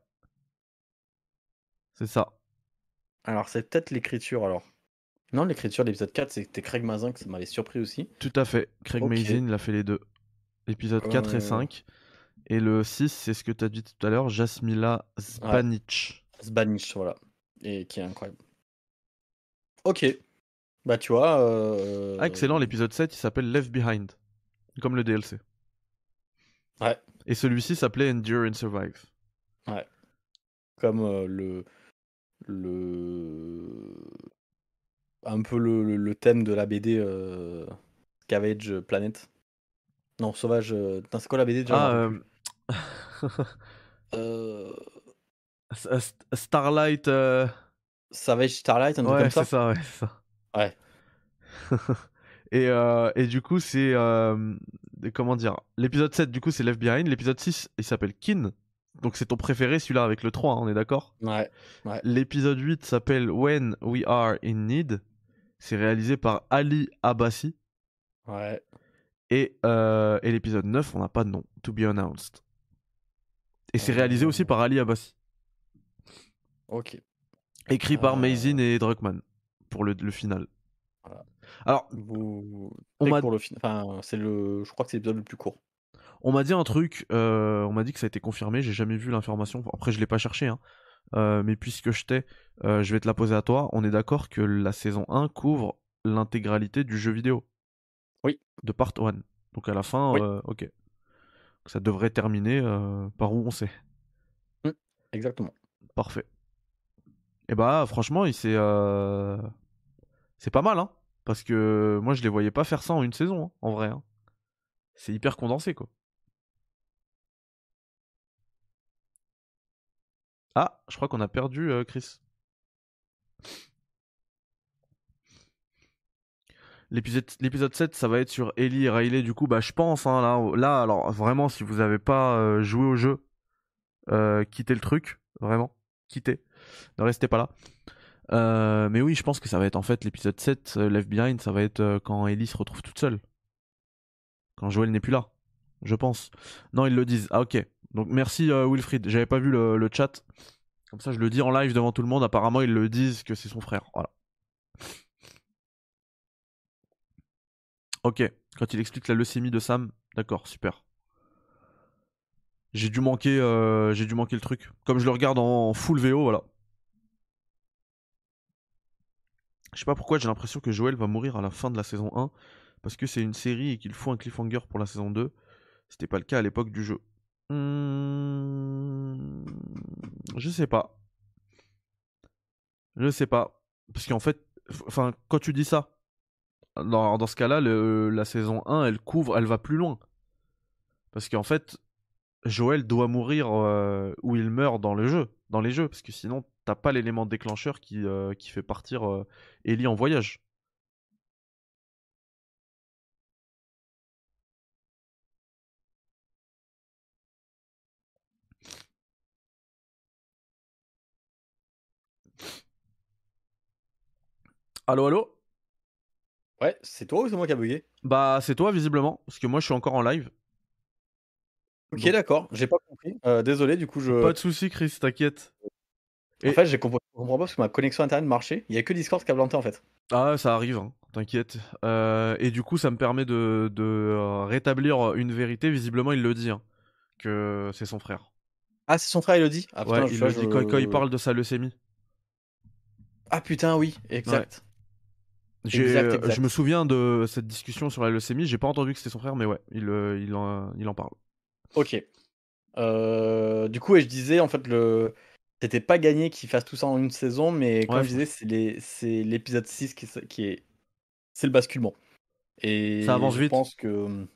C'est ça. Alors, c'est peut-être l'écriture alors. Non, l'écriture de l'épisode 4, c'était Craig Mazin que ça m'avait surpris aussi. Tout à fait. Craig Mazin, il a fait les deux. Épisode 4 et 5. Et le 6, c'est ce que tu as dit tout à l'heure, Jasmila Zbanic. Zbanic, voilà. Et qui est incroyable. Ok. Bah, tu vois. Euh, ah, excellent, l'épisode 7, il s'appelle Left Behind. Comme le DLC. Ouais. Et celui-ci s'appelait Endure and Survive. Ouais. Comme euh, le. Le un peu le, le, thème de la BD euh, Scavenge Planet. Non, Sauvage. C'est quoi la BD déjà Ah, euh Starlight. Euh. Savage Starlight, un truc comme ça. c'est ça, ouais, ça. Ouais. et, et du coup, c'est. comment dire L'épisode 7, du coup, c'est Left Behind. L'épisode 6, il s'appelle Kin. Donc c'est ton préféré, celui-là, avec le 3, hein, on est d'accord? Ouais. ouais. L'épisode 8 s'appelle When We Are in Need. C'est réalisé par Ali Abbasi. Ouais. Et, euh, et l'épisode 9, on n'a pas de nom. To be announced. Et c'est réalisé aussi par Ali Abbasi. Ok. Écrit par euh. Mazin et Druckmann pour le, le final. Voilà. Alors, Vous... on m'a pour le enfin, c'est le, je crois que c'est l'épisode le plus court. On m'a dit un truc, euh, on m'a dit que ça a été confirmé, j'ai jamais vu l'information. Après, je l'ai pas cherché, hein. Euh, mais puisque je t'ai, euh, je vais te la poser à toi. On est d'accord que la saison 1 couvre l'intégralité du jeu vidéo Oui. De part 1. Donc à la fin, ok. Ça devrait terminer par où on sait. Mmh, exactement. Parfait. Et bah franchement, il c'est c'est pas mal, hein. Parce que moi je les voyais pas faire ça en une saison, hein, en vrai. Hein. C'est hyper condensé, quoi. Ah, je crois qu'on a perdu euh, Chris. L'épisode 7, ça va être sur Ellie et Riley. Du coup, bah, je pense, hein, là, alors vraiment, si vous n'avez pas euh, joué au jeu, euh, quittez le truc. Vraiment. Quittez. Ne restez pas là. Euh, mais oui, je pense que ça va être en fait l'épisode 7, euh, Left Behind, ça va être euh, quand Ellie se retrouve toute seule. Quand Joël n'est plus là. Je pense. Non, ils le disent. Ah, ok. Donc merci Wilfried. J'avais pas vu le, chat. Comme ça, je le dis en live devant tout le monde. Apparemment, ils le disent que c'est son frère. Voilà. Ok. Quand il explique la leucémie de Sam, d'accord, super. J'ai dû manquer, j'ai dû manquer le truc. Comme je le regarde en full VO, voilà. Je sais pas pourquoi j'ai l'impression que Joël va mourir à la fin de la saison 1 parce que c'est une série et qu'il faut un cliffhanger pour la saison 2. C'était pas le cas à l'époque du jeu. Hmm, je sais pas. Je sais pas. Parce qu'en fait, enfin, quand tu dis ça, dans, ce cas-là, la saison 1, elle couvre, elle va plus loin. Parce qu'en fait, Joël doit mourir euh, où il meurt dans le jeu, dans les jeux, parce que sinon t'as pas l'élément déclencheur qui, euh, qui fait partir euh, Ellie en voyage. Allo, allo Ouais, c'est toi ou c'est moi qui a bugué? Bah, c'est toi visiblement, parce que moi je suis encore en live. Ok, d'accord, j'ai pas compris. Euh, désolé, du coup, je. Pas de soucis, Chris, t'inquiète. En fait, je comprends pas parce que ma connexion internet marchait. Il y a que Discord qui a planté en fait. Ah, ça arrive, hein, t'inquiète. Euh, et du coup, ça me permet de, euh, rétablir une vérité. Visiblement, il le dit, hein, que c'est son frère. Ah, c'est son frère, il le dit? Ah, Ouais, il le dit quand, il parle de sa leucémie. Ah putain, oui, exact. Je me souviens de cette discussion sur la leucémie. J'ai pas entendu que c'était son frère, mais ouais, il, il, en, il en parle. Ok. Euh, du coup, et je disais, en fait, le... c'était pas gagné qu'il fasse tout ça en une saison, mais comme je disais, c'est l'épisode 6 qui, qui est. C'est le basculement. Et ça avance je vite. pense que.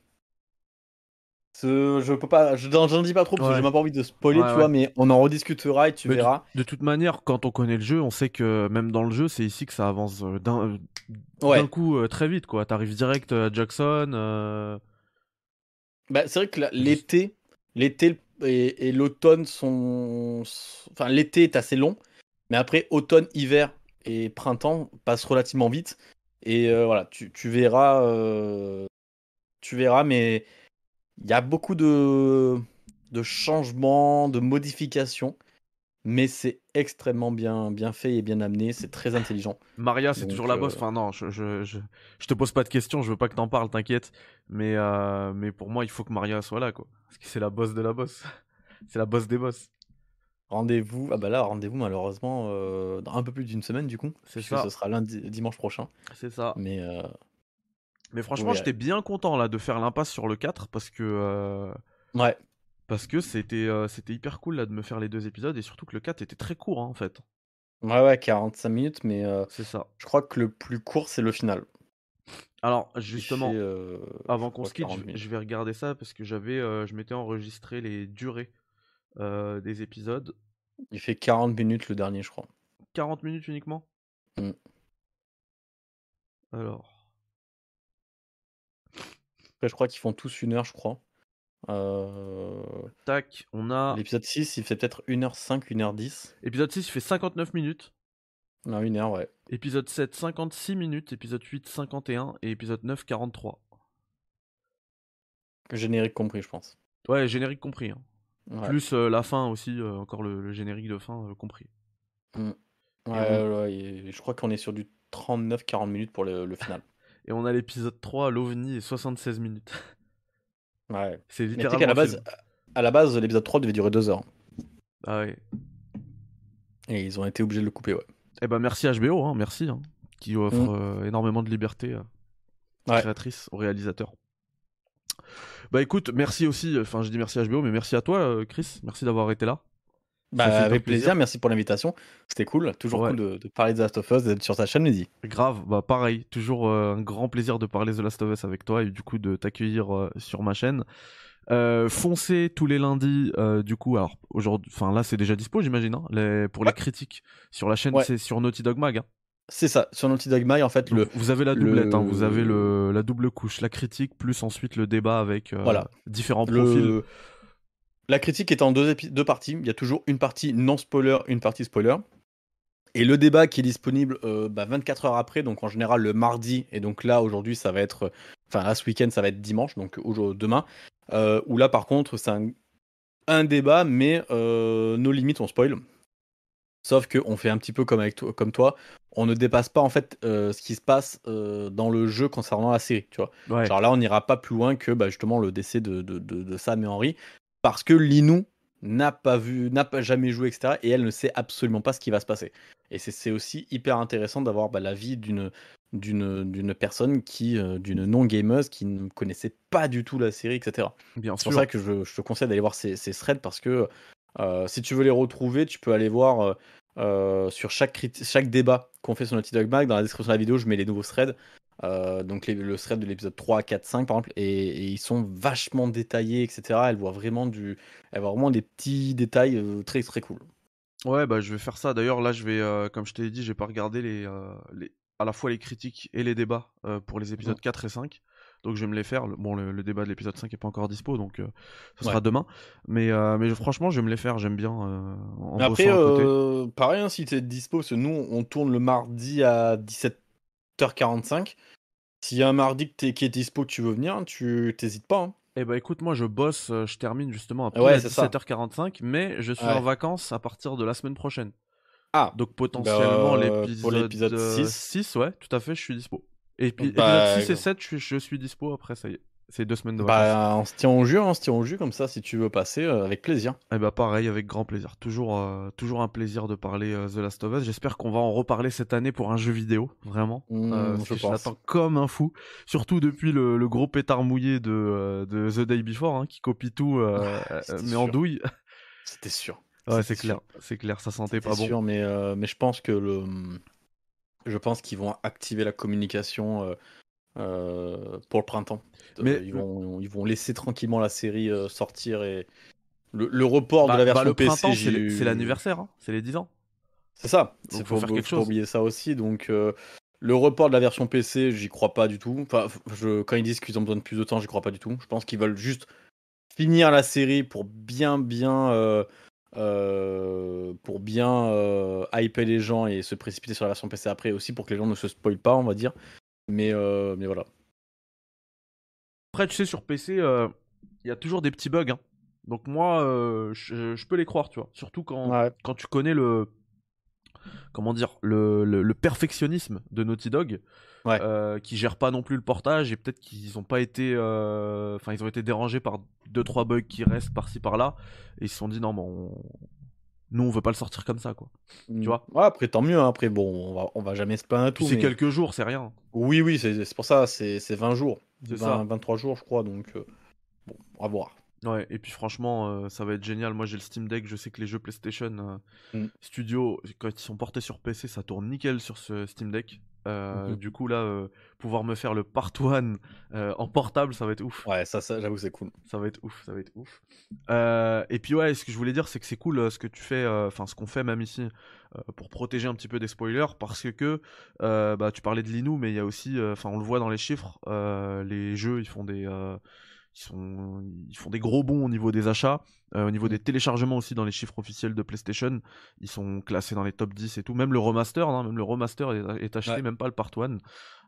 Ce... Je peux pas, j'en dis pas trop parce que j'ai même pas envie de spoiler, tu vois, mais on en rediscutera et tu verras. De, toute manière, quand on connaît le jeu, on sait que même dans le jeu, c'est ici que ça avance euh, d'un d'un coup euh, très vite, quoi. T'arrives direct à Jackson. Bah, c'est vrai que l'été, l'été et, l'automne sont. Enfin, l'été est assez long, mais après, automne, hiver et printemps passent relativement vite. Et euh, voilà, tu, tu verras. Euh, tu verras, mais il y a beaucoup de, de changements, de modifications mais c'est extrêmement bien, bien fait et bien amené, c'est très intelligent. Maria, c'est toujours la bosse. Euh, enfin, non, je, je, je, je, te pose pas de questions, je veux pas que t'en parles, t'inquiète. Mais, euh, mais pour moi, il faut que Maria soit là, quoi. Parce que c'est la bosse de la bosse. c'est la bosse des boss. Rendez-vous, ah bah là, rendez-vous malheureusement euh, dans un peu plus d'une semaine, du coup. C'est ça. Ce sera lundi, dimanche prochain. C'est ça. Mais, mais franchement, j'étais bien content là de faire l'impasse sur le 4 parce que. Ouais. Parce que c'était euh, c'était hyper cool là de me faire les deux épisodes et surtout que le 4 était très court hein, en fait. Ouais, ouais, 45 minutes, mais euh, c'est ça. Je crois que le plus court, c'est le final. Alors, justement, euh, avant qu'on se quitte, je, vais regarder ça parce que j'avais, je m'étais enregistré les durées des épisodes. Il fait 40 minutes le dernier, je crois. 40 minutes uniquement? Mmh. Alors. Après, je crois qu'ils font tous une heure, je crois. Euh, Tac, on a. L'épisode 6, il fait peut-être 1h05, 1h10. Épisode 6, il fait 59 minutes. Non, 1 h ouais. Épisode 7, 56 minutes. Épisode 8, 51. Et épisode 9, 43. Générique compris, je pense. Ouais, générique compris. Hein. Plus euh, la fin aussi, euh, encore le, générique de fin compris. Mm. Ouais, ouais, je crois qu'on est sur du 39-40 minutes pour le, le final. et on a l'épisode 3, l'OVNI, et 76 minutes. Ouais. C'est littéralement. À la base, à la base, l'épisode 3 devait durer 2 heures. Ah ouais. Et ils ont été obligés de le couper, ouais. Eh ben merci HBO, hein, merci, hein, qui offre mm. euh, énormément de liberté euh, créatrice aux réalisateurs. Bah écoute, merci aussi, enfin je dis merci à HBO, mais merci à toi euh, Chris, merci d'avoir été là. Bah, avec plaisir. merci pour l'invitation. C'était cool, toujours cool de, parler de The Last of Us, d'être sur ta chaîne, Mehdi. Grave, bah pareil, toujours euh, un grand plaisir de parler The Last of Us avec toi et du coup de t'accueillir euh, sur ma chaîne. Euh, foncez tous les lundis, du coup, alors aujourd'hui, enfin là c'est déjà dispo, j'imagine, hein, les, pour les critiques sur la chaîne, c'est sur Naughty Dog Mag. Hein. C'est ça, sur Naughty Dog Mag, en fait. le, vous avez la doublette, hein, vous avez le, la double couche, la critique, plus ensuite le débat avec différents profils La critique est en deux, deux parties. Il y a toujours une partie non spoiler, une partie spoiler. Et le débat qui est disponible 24 bah, heures après, donc en général le mardi, et donc là aujourd'hui ça va être, enfin là ce week-end ça va être dimanche, donc demain, euh, où là par contre c'est un, débat, mais euh, nos limites on spoil. Sauf qu'on fait un petit peu comme, avec toi, comme toi, on ne dépasse pas en fait euh, ce qui se passe dans le jeu concernant la série, tu vois. Genre là on n'ira pas plus loin que bah, justement le décès de, de, de Sam et Henry, parce que Linou n'a pas vu, n'a pas jamais joué, etc. Et elle ne sait absolument pas ce qui va se passer. Et c'est aussi hyper intéressant d'avoir bah, l'avis d'une d'une personne qui euh, d'une non gameuse qui ne connaissait pas du tout la série, etc. C'est pour ça que je, je te conseille d'aller voir ces, ces, threads parce que euh, si tu veux les retrouver, tu peux aller voir euh, sur chaque chaque débat qu'on fait sur Naughty Dog Mag dans la description de la vidéo, je mets les nouveaux threads. Euh, donc le thread de l'épisode 3, 4, 5 par exemple, et, ils sont vachement détaillés, etc. Elle voit vraiment du, elle voit vraiment des petits détails euh, très très cool. Ouais, bah je vais faire ça. D'ailleurs, là, je vais, comme je t'ai dit, j'ai pas regardé les, les, à la fois les critiques et les débats pour les épisodes 4 et 5. Donc je vais me les faire. Bon, le, débat de l'épisode 5 est pas encore dispo, donc ce sera demain. Mais, mais franchement, je vais me les faire. J'aime bien. En après, pareil, hein, si tu es dispo, parce que nous, on tourne le mardi à 17h45. S'il y a un mardi qui est dispo que tu veux venir, tu t'hésites pas. Hein. Eh bah écoute, moi je bosse, euh, je termine justement à 17h45, mais je suis en vacances à partir de la semaine prochaine. Ah Donc potentiellement bah, l'épisode 6. 6, ouais, tout à fait, je suis dispo. Et puis bah, 6 et 7, je, je suis dispo après, ça y est. C'est deux semaines de bah, vacances. Bah, on se tient au jeu, on se tient au jeu comme ça si tu veux passer euh, avec plaisir. Et eh bah pareil, avec grand plaisir. Toujours, euh, toujours un plaisir de parler euh, The Last of Us. J'espère qu'on va en reparler cette année pour un jeu vidéo, vraiment. Mmh, je l'attends comme un fou. Surtout depuis le, gros pétard mouillé de, de The Day Before, hein, qui copie tout, mais en douille. C'était sûr. Ouais, c'est clair, c'est clair, ça sentait pas sûr, bon. mais, mais je pense que le, je pense qu'ils vont activer la communication euh, pour le printemps. Euh, Mais ils vont, ils vont laisser tranquillement la série euh, sortir et le, report de la version bah, PC. C'est l'anniversaire, hein. c'est les 10 ans. C'est ça. Il faut, faire quelque chose. oublier ça aussi. Donc le report de la version PC, j'y crois pas du tout. Enfin, je, quand ils disent qu'ils ont besoin de plus de temps, j'y crois pas du tout. Je pense qu'ils veulent juste finir la série pour bien, bien, pour bien hyper les gens et se précipiter sur la version PC après aussi pour que les gens ne se spoilent pas, on va dire. Mais, euh, mais voilà. Après, tu sais, sur PC, euh, il y a toujours des petits bugs. Hein. Donc moi, euh, je, peux les croire, tu vois. Surtout quand, quand tu connais le... Comment dire le, le, perfectionnisme de Naughty Dog. Qui gère pas non plus le portage et peut-être qu'ils ont pas été enfin ils ont été dérangés par deux trois bugs qui restent par-ci par-là et ils se sont dit non bon nous on veut pas le sortir comme ça quoi. Tu mm. vois? Ouais, après tant mieux hein. après bon on va on va jamais se plaindre tout c'est quelques jours c'est rien. Oui oui c'est pour ça c'est 20 jours. 23 jours je crois donc euh, bon à voir. Ouais et puis franchement euh, ça va être génial. Moi j'ai le Steam Deck je sais que les jeux PlayStation euh, mm. Studio quand ils sont portés sur PC ça tourne nickel sur ce Steam Deck euh, mhm. Du coup, là, euh, pouvoir me faire le part one euh, en portable, ça va être ouf. Ouais, ça, ça j'avoue, c'est cool. Ça va être ouf, ça va être ouf. et puis, ouais, ce que je voulais dire, c'est que c'est cool ce que tu fais, enfin, ce qu'on fait même ici, pour protéger un petit peu des spoilers, parce que bah, tu parlais de l'Inou, mais il y a aussi, enfin, on le voit dans les chiffres, les jeux, ils font des ils, sont, ils font des gros bons au niveau des achats, euh, au niveau des téléchargements aussi dans les chiffres officiels de PlayStation, ils sont classés dans les top 10 et tout. Même le remaster, hein, même le remaster est, acheté, même pas le part 1.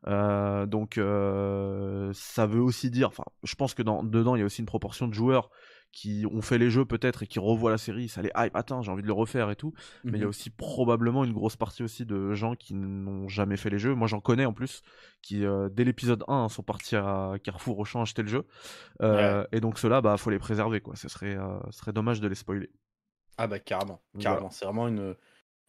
Euh, donc euh, ça veut aussi dire, enfin, je pense que dans, dedans il y a aussi une proportion de joueurs qui ont fait les jeux peut-être et qui revoient la série, ça les hype, attends, j'ai envie de le refaire et tout. Mais il y a mhm. aussi probablement une grosse partie aussi de gens qui n'ont jamais fait les jeux. Moi j'en connais en plus, qui euh, dès l'épisode 1 sont partis à Carrefour au champ acheter le jeu. Euh, et donc ceux-là, bah faut les préserver quoi. Ce serait, euh, ce serait dommage de les spoiler. Ah bah carrément, carrément. C'est vraiment une,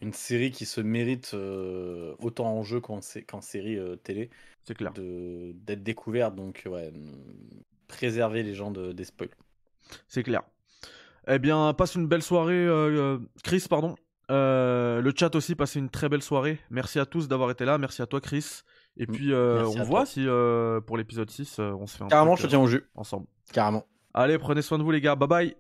une série qui se mérite autant en jeu qu'en, série télé. C'est clair. d'être découverte, donc ouais, préserver les gens de, des spoils. C'est clair. Eh bien, passe une belle soirée, euh, euh, Chris, pardon. Euh, le chat aussi, passez une très belle soirée. Merci à tous d'avoir été là. Merci à toi, Chris. Et mm. puis, on voit si pour l'épisode 6, on se fait un Carrément, je te tiens au jus. Ensemble. Carrément. Allez, prenez soin de vous, les gars. Bye bye.